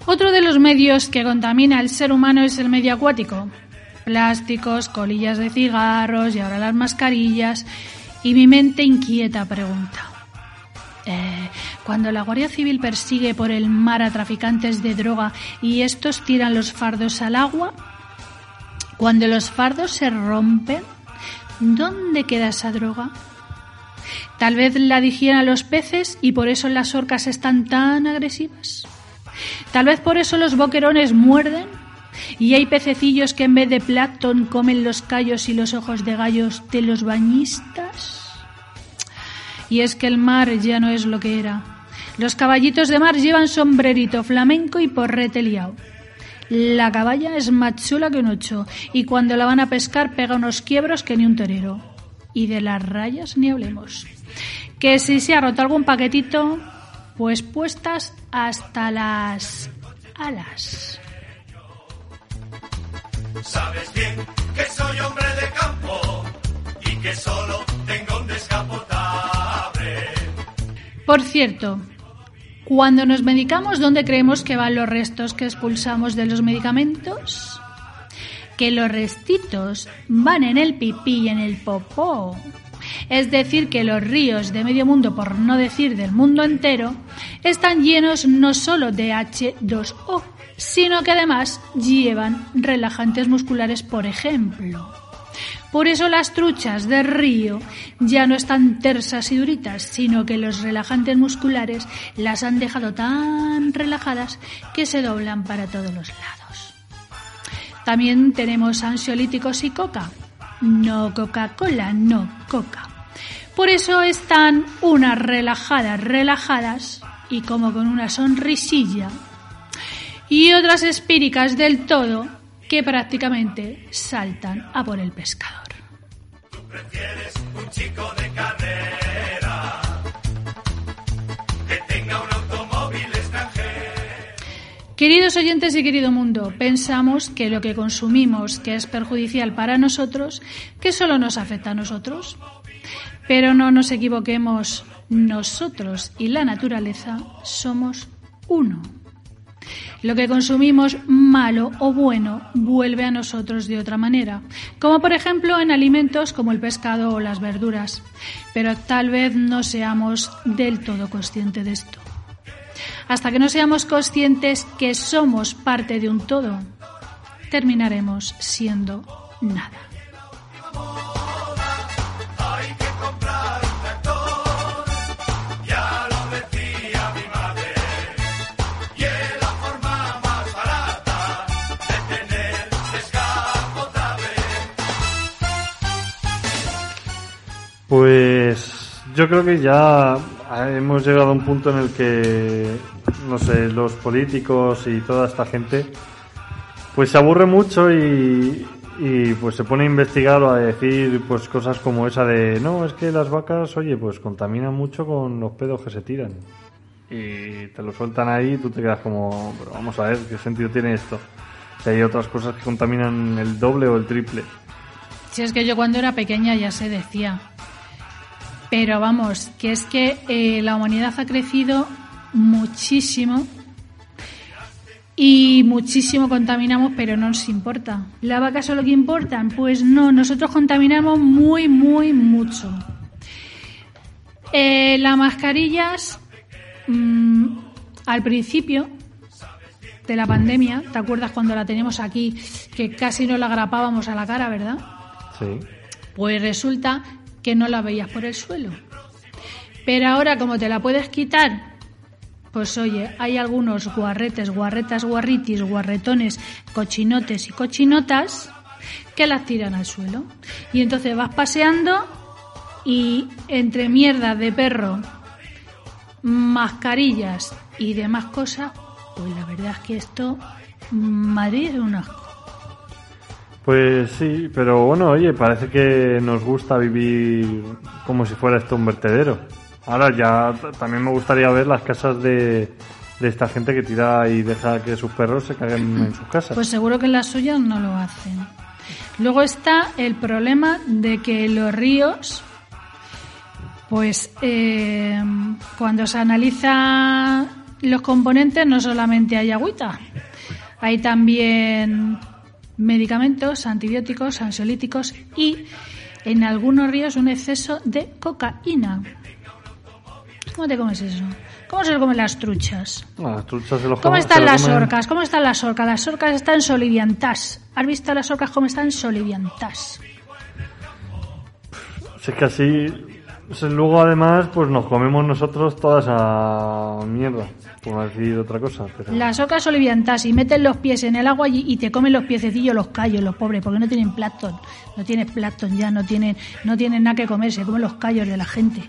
Otro de los medios que contamina al ser humano es el medio acuático. Plásticos, colillas de cigarros y ahora las mascarillas. Y mi mente inquieta pregunta. Eh, cuando la Guardia Civil persigue por el mar a traficantes de droga y estos tiran los fardos al agua, cuando los fardos se rompen, ¿dónde queda esa droga? Tal vez la digieren los peces y por eso las orcas están tan agresivas. Tal vez por eso los boquerones muerden y hay pececillos que en vez de plancton comen los callos y los ojos de gallos de los bañistas. Y es que el mar ya no es lo que era. Los caballitos de mar llevan sombrerito flamenco y porrete liao. La caballa es más chula que un ocho y cuando la van a pescar pega unos quiebros que ni un torero. Y de las rayas ni hablemos. Que si se ha roto algún paquetito, pues puestas hasta las alas. Sabes bien que soy hombre de campo y que solo tengo un descapotable. Por cierto, cuando nos medicamos, ¿dónde creemos que van los restos que expulsamos de los medicamentos? Que los restitos van en el pipí y en el popó. Es decir, que los ríos de medio mundo, por no decir del mundo entero, están llenos no solo de H2O, sino que además llevan relajantes musculares, por ejemplo. Por eso las truchas de río ya no están tersas y duritas, sino que los relajantes musculares las han dejado tan relajadas que se doblan para todos los lados. También tenemos ansiolíticos y coca. No Coca-Cola, no coca. Por eso están unas relajadas, relajadas y como con una sonrisilla. Y otras espíricas del todo que prácticamente saltan a por el pescador. prefieres un chico de carrera que tenga un automóvil extranjero. Queridos oyentes y querido mundo, pensamos que lo que consumimos que es perjudicial para nosotros, que solo nos afecta a nosotros. Pero no nos equivoquemos, nosotros y la naturaleza somos uno. Lo que consumimos, malo o bueno, vuelve a nosotros de otra manera, como por ejemplo en alimentos como el pescado o las verduras. Pero tal vez no seamos del todo conscientes de esto. Hasta que no seamos conscientes que somos parte de un todo, terminaremos siendo nada. Pues yo creo que ya hemos llegado a un punto en el que, no sé, los políticos y toda esta gente, pues se aburre mucho y, pues se pone a investigar o a decir pues cosas como esa de, no, es que las vacas, oye, pues contaminan mucho con los pedos que se tiran. Y te lo sueltan ahí y tú te quedas como, pero vamos a ver, ¿qué sentido tiene esto? Si hay otras cosas que contaminan el doble o el triple. Si es que yo cuando era pequeña ya se decía. Pero vamos, que es que eh, la humanidad ha crecido muchísimo y muchísimo contaminamos, pero no nos importa. ¿La vaca solo que importan? Pues no, nosotros contaminamos muy, muy mucho. Eh, las mascarillas, mm, al principio de la pandemia, ¿te acuerdas cuando la teníamos aquí, que casi no la grapábamos a la cara, verdad? Sí. Pues resulta que no la veías por el suelo. Pero ahora, como te la puedes quitar, pues oye, hay algunos guarretes, guarretas, guarritis, guarretones, cochinotes y cochinotas que las tiran al suelo. Y entonces vas paseando y entre mierda de perro, mascarillas y demás cosas, pues la verdad es que esto, Madrid es un. Pues sí, pero bueno, oye, parece que nos gusta vivir como si fuera esto un vertedero. Ahora ya también me gustaría ver las casas de, de esta gente que tira y deja que sus perros se caguen en sus casas. Pues seguro que en las suyas no lo hacen. Luego está el problema de que los ríos, pues eh, cuando se analiza los componentes no solamente hay agüita, hay también medicamentos, antibióticos, ansiolíticos y en algunos ríos un exceso de cocaína. ¿Cómo te comes eso? ¿Cómo se lo comen las truchas? Ah, las truchas se los ¿Cómo están se las comen- orcas? ¿Cómo están las orcas? Las orcas están soliviantas. ¿Has visto las orcas cómo están soliviantas? Si es que así, luego además, pues nos comemos nosotros toda esa mierda, por no decir otra cosa. Pero... Las orcas soliviantas y meten los pies en el agua y, y te comen los piececillos, los callos, los pobres, porque no tienen plancton. No tienen plancton ya, no tienen, no tienen nada que comer, se comen los callos de la gente.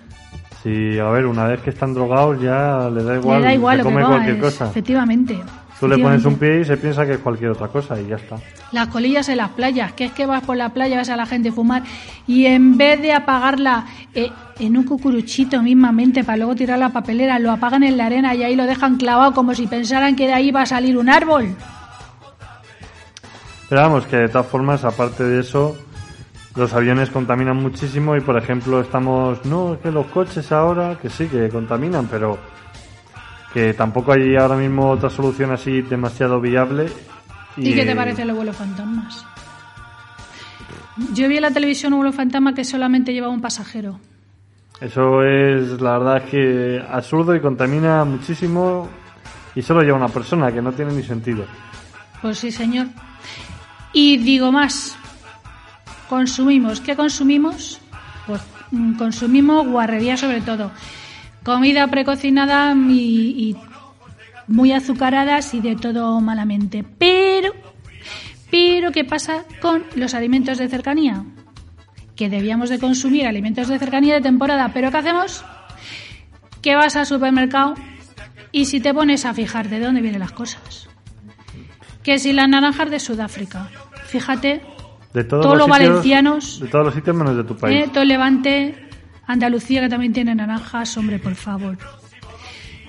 Sí, a ver, una vez que están drogados ya le da igual, Le da igual se lo que come cualquier cosa. efectivamente. Tú le pones un pie y se piensa que es cualquier otra cosa y ya está. Las colillas en las playas, que es que vas por la playa, ves a la gente fumar y en vez de apagarla eh, en un cucuruchito mismamente para luego tirar la papelera, lo apagan en la arena y ahí lo dejan clavado como si pensaran que de ahí va a salir un árbol. Pero vamos, que de todas formas, aparte de eso, los aviones contaminan muchísimo y, por ejemplo, estamos... No, es que los coches ahora, que sí, que contaminan, pero que tampoco hay ahora mismo otra solución así demasiado viable. ¿Y, qué te parece los vuelos fantasmas? Yo vi en la televisión un vuelo fantasma que solamente llevaba un pasajero. Eso es, la verdad es que absurdo y contamina muchísimo y solo lleva una persona, que no tiene ni sentido. Pues sí, señor. Y digo más, consumimos. ¿Qué consumimos? Pues mm, consumimos guarrería sobre todo. Comida precocinada y, y muy azucaradas y de todo malamente. Pero, pero ¿qué pasa con los alimentos de cercanía? Que debíamos de consumir alimentos de cercanía de temporada. ¿Pero qué hacemos? Que vas al supermercado Y si te pones a fijar de dónde vienen las cosas. Que si las naranjas de Sudáfrica, fíjate, De todos, Todos los sitios- valencianos- De todos los sitios menos de tu país. eh, todo el Levante, Andalucía que también tiene naranjas, hombre, por favor.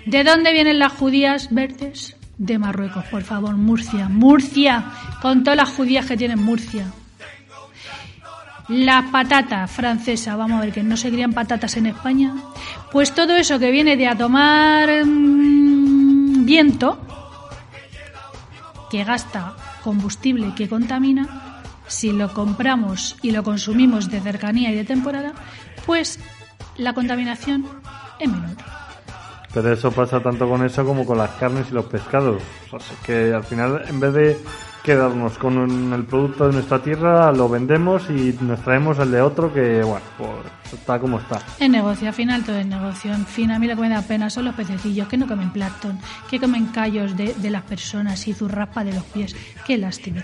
¿De dónde vienen las judías verdes? De Marruecos, por favor, Murcia, Murcia, con todas las judías que tienen Murcia. Las patatas francesas, vamos a ver que no se crían patatas en España. Pues todo eso que viene de a tomar mm, viento, que gasta combustible que contamina, si lo compramos y lo consumimos de cercanía y de temporada, pues la contaminación es menor. Pero eso pasa tanto con eso como con las carnes y los pescados. O sea, que al final, en vez de quedarnos con el producto de nuestra tierra, lo vendemos y nos traemos el de otro que, bueno, pues está como está. Es negocio, al final todo es negocio. En fin, a mí lo que me da pena son los pececillos que no comen plancton, que comen callos de, de las personas y zurraspa de los pies. Qué lástima.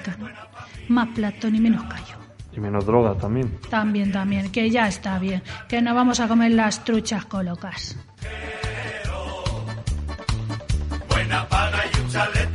Más plancton y menos callo. Y menos droga también. También, también, que ya está bien, que no vamos a comer las truchas colocas. Buena paga y un chalet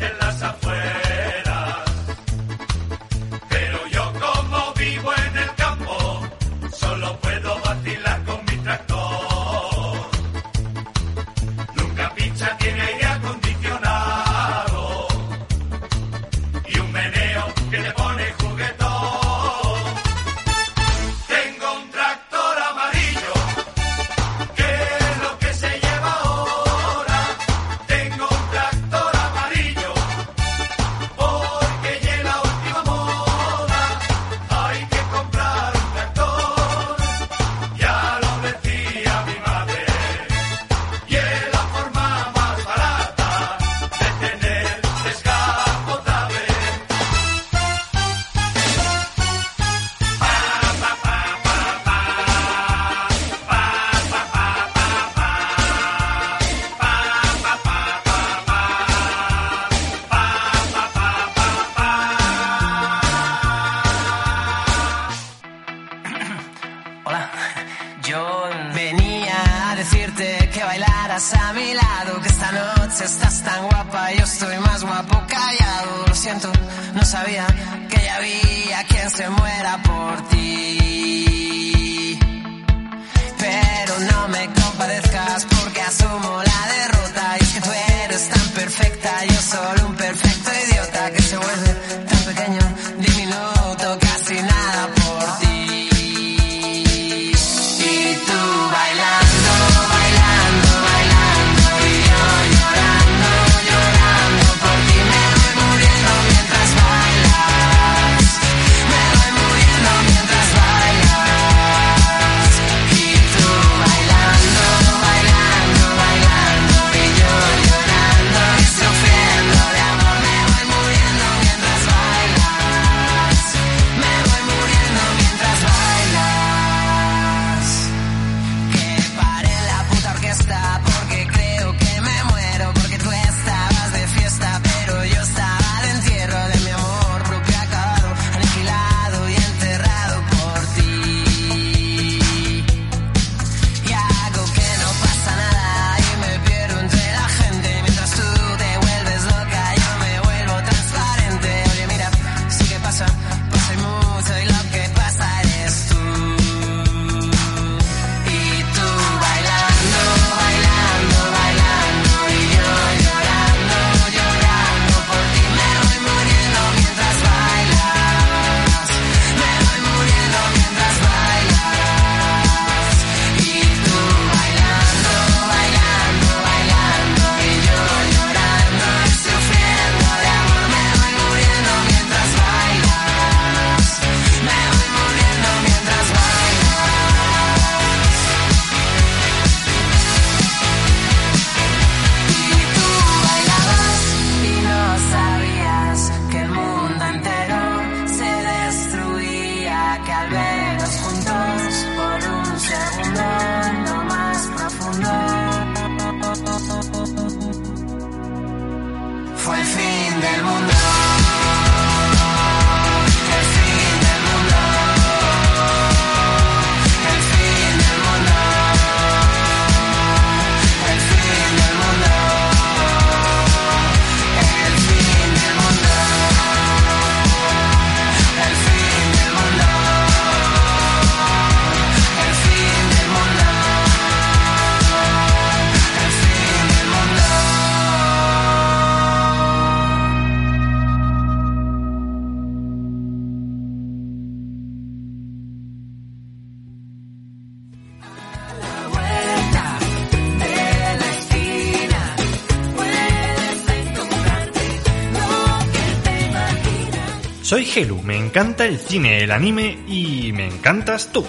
encanta el cine, el anime y me encantas tú.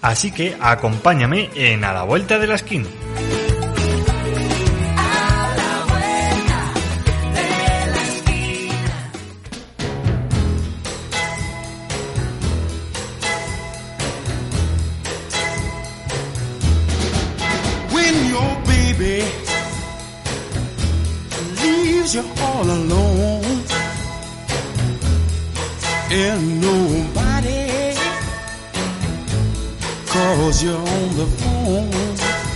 Así que acompáñame en A la Vuelta de la Esquina. On the phone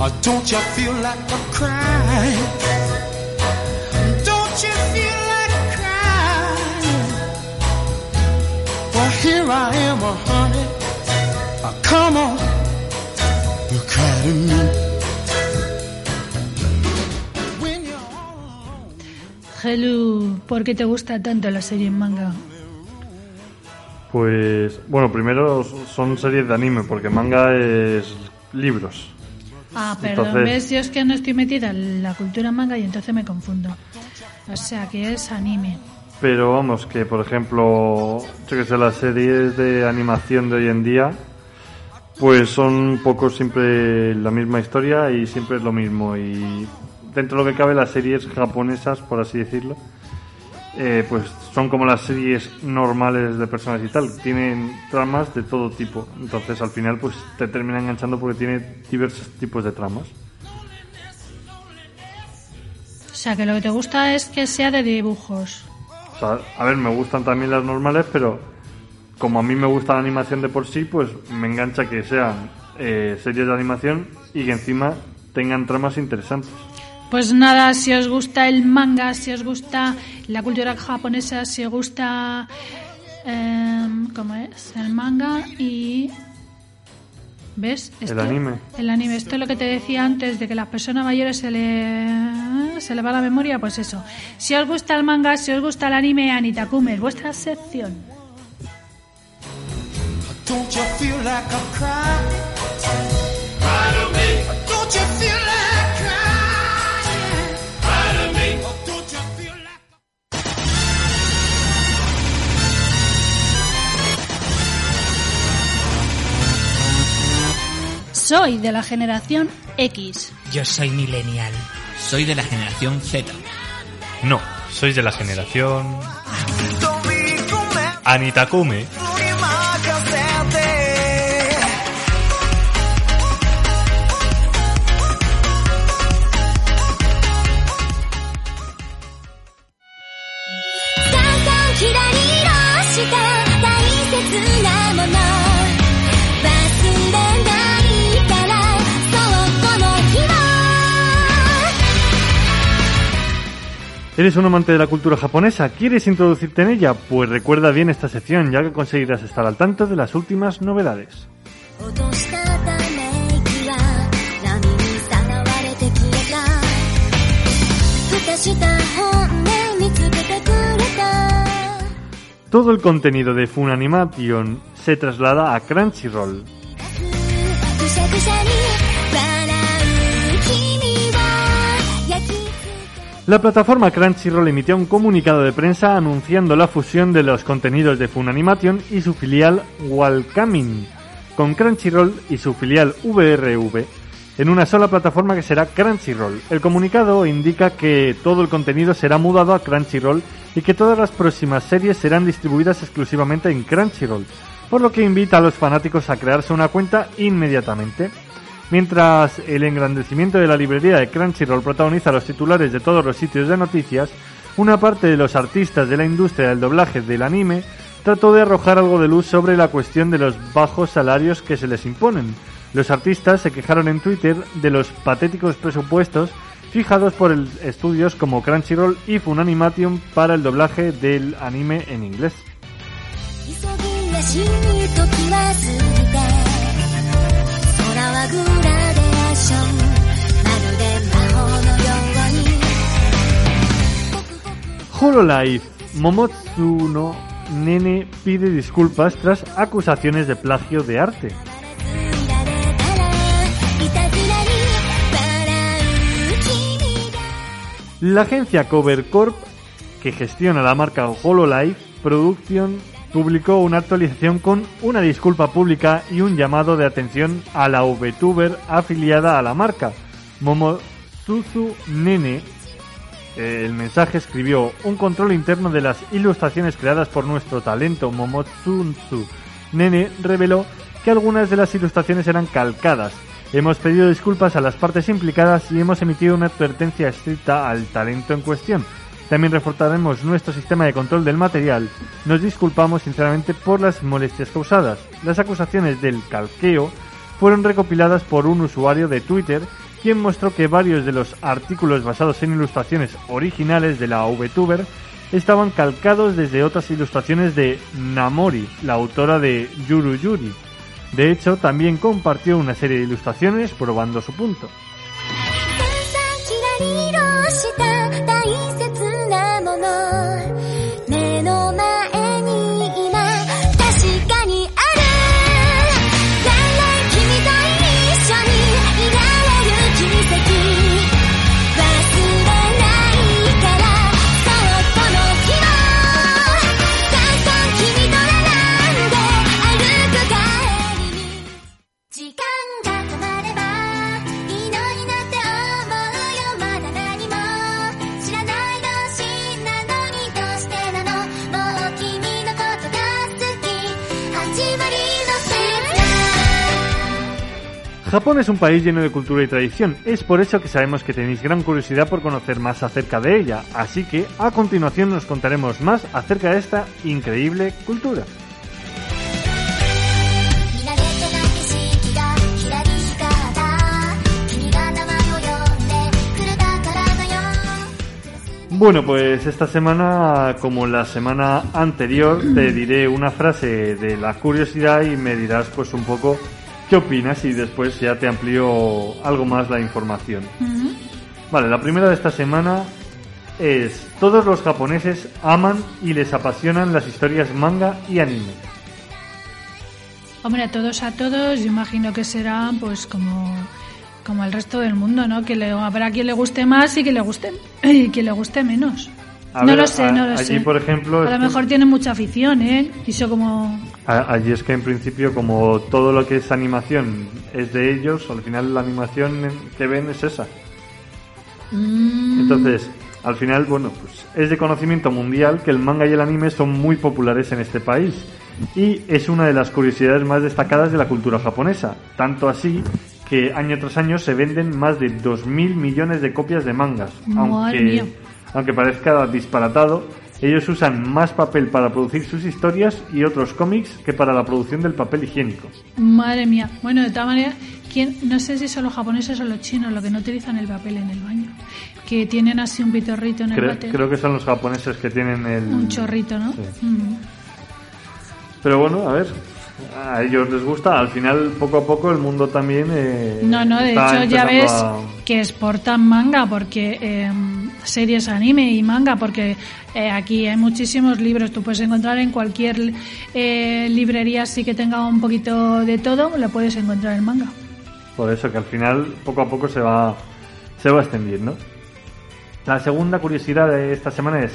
or don't you feel like a crying don't you feel like crying well here I am honey. Uh, come on. Cry to me. Helu, ¿por qué te gusta tanto la serie en manga? Pues, bueno, primero son series de anime, porque manga es libros. Ah, perdón, Entonces- ¿ves? Yo es que no estoy metida en la cultura manga y entonces me confundo. O sea, que es anime. Pero vamos, que por ejemplo, yo que sé, las series de animación de hoy en día, pues son un poco siempre la misma historia y siempre es lo mismo. Y dentro de lo que cabe, las series japonesas, por así decirlo, eh, pues son como las series normales de personas y tal. Tienen tramas de todo tipo. Entonces al final, pues te termina enganchando porque tiene diversos tipos de tramas. O sea, que lo que te gusta es que sea de dibujos. O sea, a ver, me gustan también las normales, pero como a mí me gusta la animación de por sí, pues me engancha que sean eh, series de animación y que encima tengan tramas interesantes. Pues nada, si os gusta el manga, si os gusta la cultura japonesa, si os gusta... em, ¿Cómo es? El manga y... ¿Ves? El anime. El anime. Esto es lo que te decía antes, de que las personas mayores se le, se le va la memoria, pues eso. Si os gusta el manga, si os gusta el anime, Anita Kumer, vuestra sección. Don't you feel like a cry? Cry to me. Don't you feel like Soy de la generación X. Yo soy millennial. Soy de la generación Z. No, sois de la generación... Anitakume. ¿Eres un amante de la cultura japonesa? ¿Quieres introducirte en ella? Pues recuerda bien esta sección, ya que conseguirás estar al tanto de las últimas novedades. Todo el contenido de Funimation se traslada a Crunchyroll, La plataforma Crunchyroll emitió un comunicado de prensa anunciando la fusión de los contenidos de Funimation y su filial Welcoming con Crunchyroll y su filial VRV en una sola plataforma que será Crunchyroll. El comunicado indica que todo el contenido será mudado a Crunchyroll y que todas las próximas series serán distribuidas exclusivamente en Crunchyroll, por lo que invita a los fanáticos a crearse una cuenta inmediatamente. Mientras el engrandecimiento de la librería de Crunchyroll protagoniza los titulares de todos los sitios de noticias, una parte de los artistas de la industria del doblaje del anime trató de arrojar algo de luz sobre la cuestión de los bajos salarios que se les imponen. Los artistas se quejaron en Twitter de los patéticos presupuestos fijados por el- estudios como Crunchyroll y Funimation para el doblaje del anime en inglés. Hololive Momotsuno Nene pide disculpas tras acusaciones de plagio de arte. La agencia Cover Corp, que gestiona la marca Hololive Production publicó una actualización con una disculpa pública y un llamado de atención a la VTuber afiliada a la marca, Momosuzu Nene. Eh, El mensaje escribió un control interno de las ilustraciones creadas por nuestro talento Momosuzu Nene reveló que algunas de las ilustraciones eran calcadas. Hemos pedido disculpas a las partes implicadas y hemos emitido una advertencia estricta al talento en cuestión. También reforzaremos nuestro sistema de control del material. Nos disculpamos sinceramente por las molestias causadas. Las acusaciones del calqueo fueron recopiladas por un usuario de Twitter quien mostró que varios de los artículos basados en ilustraciones originales de la VTuber estaban calcados desde otras ilustraciones de Namori, la autora de Yuru Yuri. De hecho, también compartió una serie de ilustraciones probando su punto. の目の前に Japón es un país lleno de cultura y tradición, es por eso que sabemos que tenéis gran curiosidad por conocer más acerca de ella, así que a continuación nos contaremos más acerca de esta increíble cultura. Bueno, pues esta semana, como la semana anterior, te diré una frase de la curiosidad y me dirás pues un poco qué opinas y después ya te amplío algo más la información. Vale, la primera de esta semana es todos los japoneses aman y les apasionan las historias manga y anime. Hombre, a todos a todos, yo imagino que será pues como, como el resto del mundo, ¿no? Que le, habrá quien le guste más y quien le guste, y quien le guste menos. A no ver, lo sé, a- no lo allí, sé. por ejemplo, a lo mejor tienen mucha afición, ¿eh? Eso como... A- Allí es que en principio como todo lo que es animación es de ellos, al final la animación que ven es esa. mm, Entonces, al final, bueno, pues es de conocimiento mundial que el manga y el anime son muy populares en este país. Y es una de las curiosidades más destacadas de la cultura japonesa. Tanto así que año tras año se venden más de 2.000 millones de copias de mangas. Madre mía. Aunque, parezca disparatado, ellos usan más papel para producir sus historias y otros cómics que para la producción del papel higiénico. Madre mía. Bueno, de todas maneras, ¿quién? no sé si son los japoneses o los chinos los que no utilizan el papel en el baño. Que tienen así un pitorrito en el Cre- váter. creo que son los japoneses que tienen el... Un chorrito, ¿no? Sí. Mm. Pero bueno, a ver, a ellos les gusta. Al final, poco a poco, el mundo también. eh, No, no, de hecho ya ves a- que exportan manga, porque eh, series anime y manga, porque eh, aquí hay muchísimos libros, tú puedes encontrar en cualquier eh, librería así que tenga un poquito de todo, lo puedes encontrar en manga. Por eso que al final, poco a poco, se va, se va extendiendo. La segunda curiosidad de esta semana es: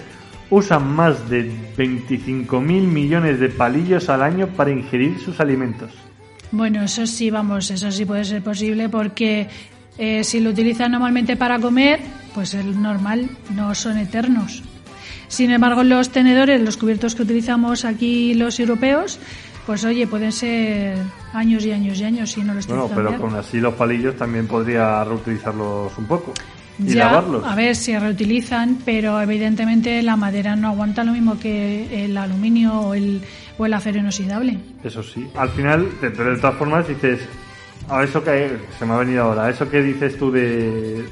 usan más de 25.000 millones de palillos al año para ingerir sus alimentos. Bueno, eso sí, vamos, eso sí puede ser posible porque eh, si lo utilizan normalmente para comer, pues es normal, no son eternos. Sin embargo, los tenedores, los cubiertos que utilizamos aquí los europeos, pues oye, pueden ser años y años y años si no los Bueno, pero con así los palillos también podría reutilizarlos un poco y Ya, lavarlos. a ver si reutilizan, pero evidentemente la madera no aguanta lo mismo que el aluminio o el, o el acero inoxidable. Eso sí. Al final, de- pero de todas formas dices, a eso que se me ha venido ahora, eso que dices tú de,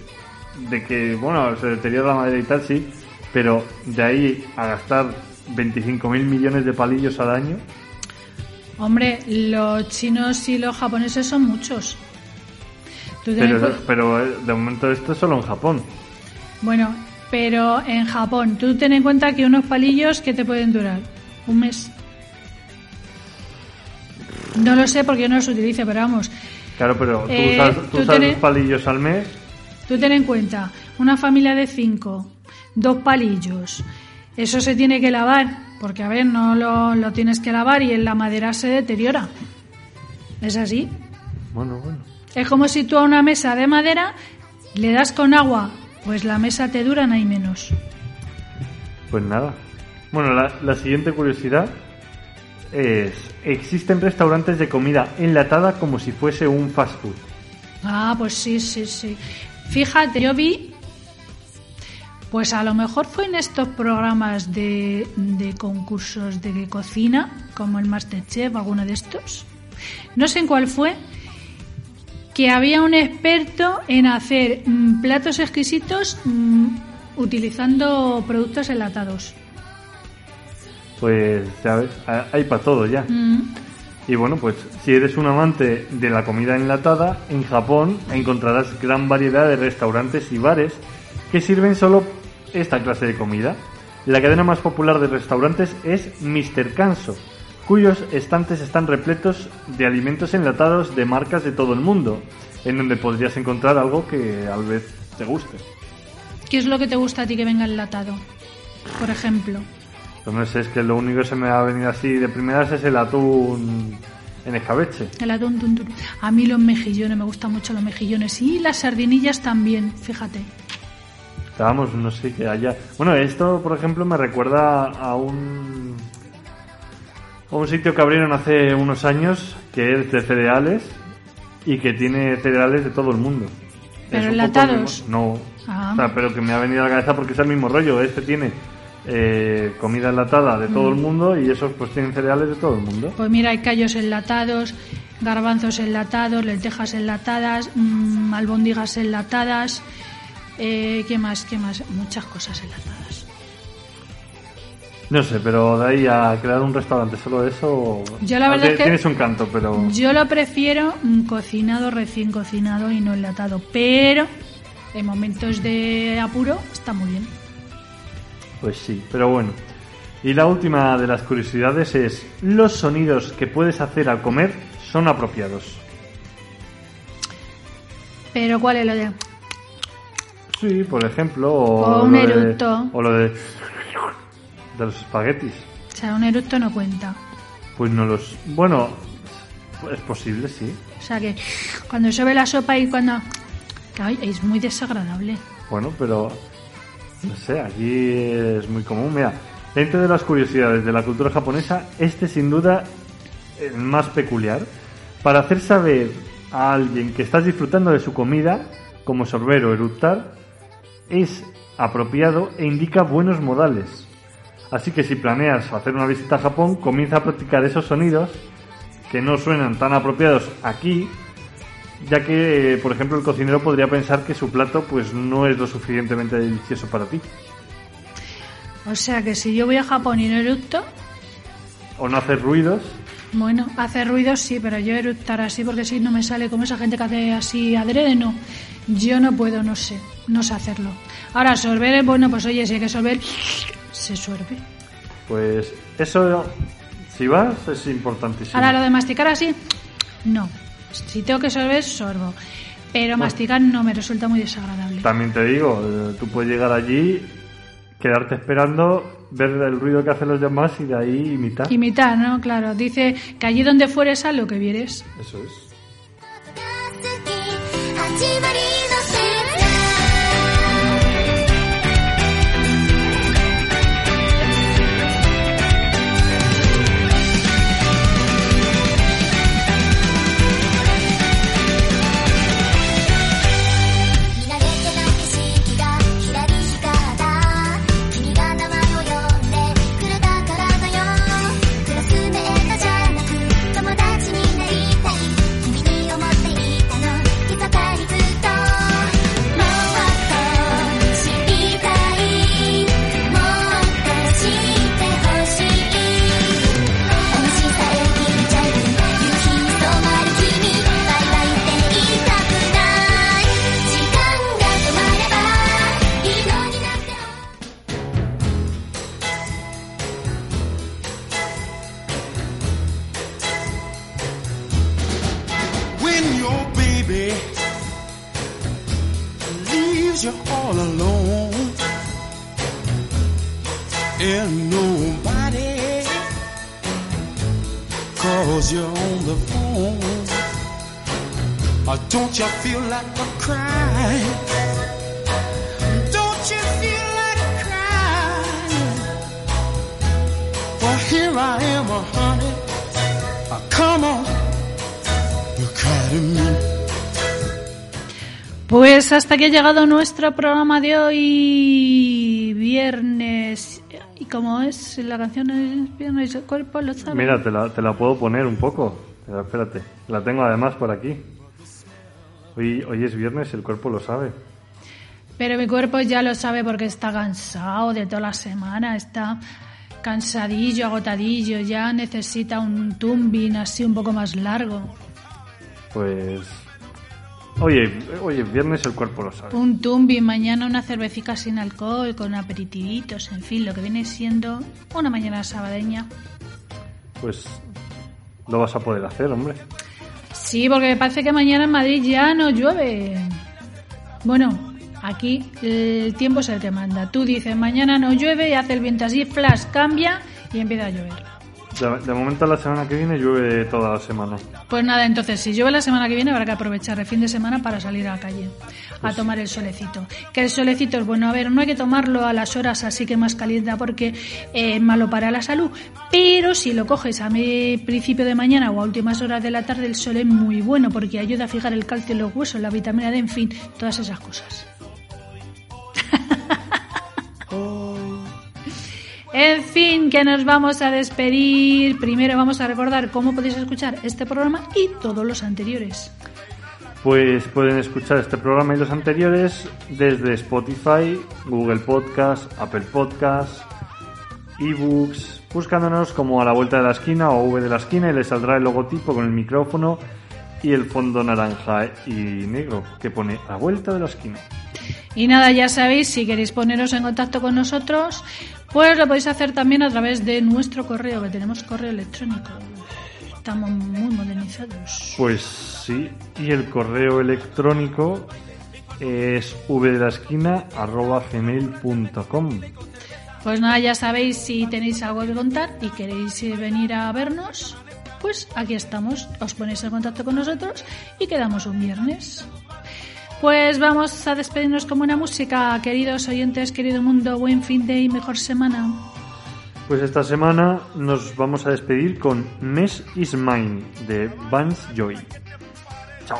de que, bueno, se deteriora la madera y tal, sí, pero de ahí a gastar 25.000 millones de palillos al año, Hombre, los chinos y los japoneses son muchos. Pero, cu- pero eh, de momento esto es solo en Japón. Bueno, pero en Japón, tú ten en cuenta que unos palillos que te pueden durar un mes. No lo sé porque yo no los utilice, pero vamos, Claro, pero tú Eh, usas, tú tú usas tenés- palillos al mes, tú ten en cuenta una familia de cinco, dos palillos Eso se tiene que lavar, porque a ver, no lo, lo tienes que lavar y en la madera se deteriora. Es así. Bueno, bueno. Es como si tú a una mesa de madera le das con agua, pues la mesa te dura no hay menos. Pues nada. Bueno, la, la siguiente curiosidad es... Existen restaurantes de comida enlatada como si fuese un fast food. Ah, pues sí, sí, sí. Fíjate, yo vi, pues a lo mejor fue en estos programas de, de concursos de cocina, como el Masterchef, alguno de estos. No sé en cuál fue, que había un experto en hacer mm, platos exquisitos mm, utilizando productos enlatados. Pues, ¿sabes? Ha- Hay para todo ya. Mm. Y bueno, pues si eres un amante de la comida enlatada, en Japón encontrarás gran variedad de restaurantes y bares que sirven solo esta clase de comida. La cadena más popular de restaurantes es Mr. Kanso, cuyos estantes están repletos de alimentos enlatados de marcas de todo el mundo, en donde podrías encontrar algo que a vez te guste. ¿Qué es lo que te gusta a ti que venga enlatado? Por ejemplo. Pues no sé, es que lo único que se me va a venir así de primeras es el atún en escabeche. El atún, tun, tun. A mí los mejillones, me gustan mucho los mejillones. Y las sardinillas también, fíjate. Vamos, no sé qué haya. Bueno, esto, por ejemplo, me recuerda a un. a un sitio que abrieron hace unos años que es de cereales y que tiene cereales de todo el mundo. ¿Pero enlatados? No. Ah. O sea, pero que me ha venido a la cabeza porque es el mismo rollo. Este tiene eh, comida enlatada de todo Mm. el mundo y esos pues tienen cereales de todo el mundo. Pues mira, hay callos enlatados, garbanzos enlatados, lentejas enlatadas, mm, albóndigas enlatadas. Eh, ¿Qué más? ¿Qué más? Muchas cosas enlatadas. No sé, pero de ahí a crear un restaurante solo eso. Yo la verdad Aunque es que- Tienes un canto, pero. Yo lo prefiero mm, cocinado, recién cocinado y no enlatado. Pero en momentos de apuro está muy bien. Pues sí, pero bueno. Y la última de las curiosidades es, los sonidos que puedes hacer al comer son apropiados. Pero ¿cuál es lo de...? Sí, por ejemplo, o, O un lo de- eructo. o lo de, de los espaguetis. O sea, un eructo no cuenta. Pues no los... Bueno, es posible, sí. O sea que cuando se ve la sopa y cuando... Ay, es muy desagradable. Bueno, pero no sé, aquí es muy común. Mira, dentro de las curiosidades de la cultura japonesa, este sin duda el más peculiar. Para hacer saber a alguien que estás disfrutando de su comida, como sorber o eructar, es apropiado e indica buenos modales. Así que si planeas hacer una visita a Japón, comienza a practicar esos sonidos que no suenan tan apropiados aquí, ya que, eh, por ejemplo, el cocinero podría pensar que su plato pues no es lo suficientemente delicioso para ti. O sea que si yo voy a Japón y no eructo, O no hacer ruidos. bueno, hacer ruidos sí, pero yo eructar así porque si no me sale como esa gente que hace así adrede, no. Yo no puedo, no sé, no sé hacerlo. Ahora, sorber, bueno, pues oye, si hay que sorber, se suerbe. Pues eso, si vas, es importantísimo. Ahora, lo de masticar así, no. Si tengo que sorber, sorbo. Pero masticar no me resulta muy desagradable. También te digo, eh, tú puedes llegar allí, quedarte esperando, ver el ruido que hacen los demás y de ahí imitar. Imitar, ¿no? Claro, dice que allí donde fueres a lo que vieres. Eso es. Feel like a crying? Don't you feel like crying? Well, here I am, oh, honey. Come on, me. Pues hasta aquí ha llegado nuestro programa de hoy, viernes. Y como es la canción es viernes, el cuerpo lo sabe. Mira, te la, te la puedo poner un poco. Pero espérate, la tengo además por aquí. Hoy, hoy es viernes, el cuerpo lo sabe. Pero mi cuerpo ya lo sabe porque está cansado de toda la semana, está cansadillo, agotadillo, ya necesita un tumbing así un poco más largo. Pues. Oye, oye, viernes el cuerpo lo sabe. Un tumbing, mañana una cervecita sin alcohol, con aperitivitos, en fin, lo que viene siendo una mañana sabadeña. Pues lo vas a poder hacer, hombre. Sí, porque me parece que mañana en Madrid ya no llueve. Bueno, aquí el tiempo es el que manda. Tú dices mañana no llueve y hace el viento así, flash, cambia y empieza a llover. De, de momento la semana que viene llueve toda la semana. Pues nada, entonces si llueve la semana que viene habrá que aprovechar el fin de semana para salir a la calle a tomar el solecito. Que el solecito es bueno, a ver, no hay que tomarlo a las horas así que más caliente porque es malo para la salud, pero si lo coges a mi principio de mañana o a últimas horas de la tarde el sol es muy bueno porque ayuda a fijar el calcio en los huesos, la vitamina D, en fin, todas esas cosas. En fin, que nos vamos a despedir. Primero vamos a recordar cómo podéis escuchar este programa y todos los anteriores. Pues pueden escuchar este programa y los anteriores desde Spotify, Google Podcast, Apple Podcast, eBooks, buscándonos como a la vuelta de la esquina o V de la esquina y les saldrá el logotipo con el micrófono y el fondo naranja y negro que pone a vuelta de la esquina. Y nada, ya sabéis, si queréis poneros en contacto con nosotros, pues lo podéis hacer también a través de nuestro correo, que tenemos correo electrónico. Estamos muy modernizados. Pues sí, y el correo electrónico es v de la esquina arroba gmail.com. Pues nada, ya sabéis, si tenéis algo que contar y queréis venir a vernos, pues aquí estamos. Os ponéis en contacto con nosotros y quedamos un viernes. Pues vamos a despedirnos con buena música, queridos oyentes, querido mundo, buen fin de y mejor semana. Pues esta semana nos vamos a despedir con Mess is Mine de Vance Joy. Chao.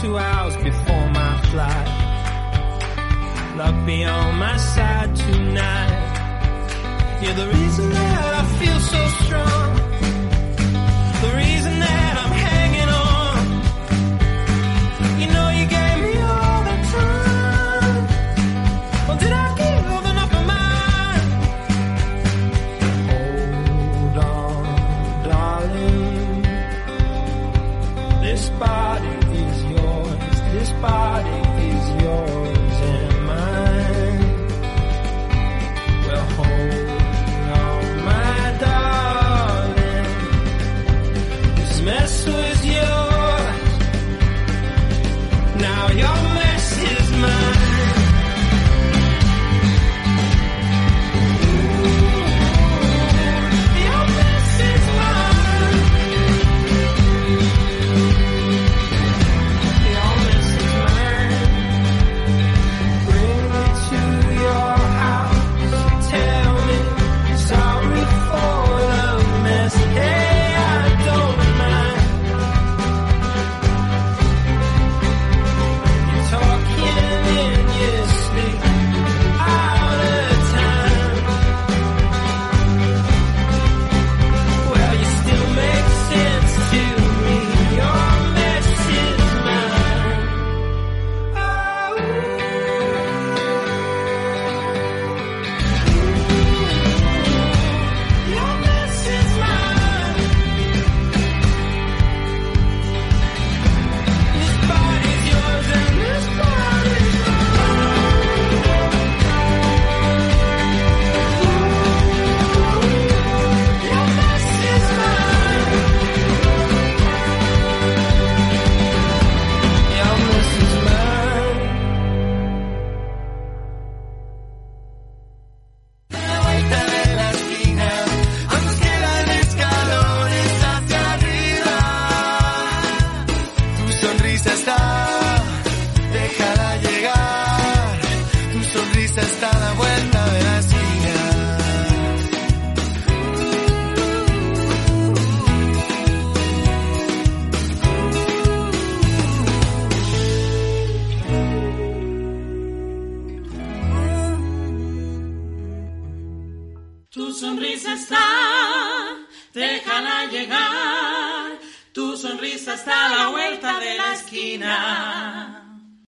two hours before my flight. Luck be on my side tonight. You're the reason that I feel so strong.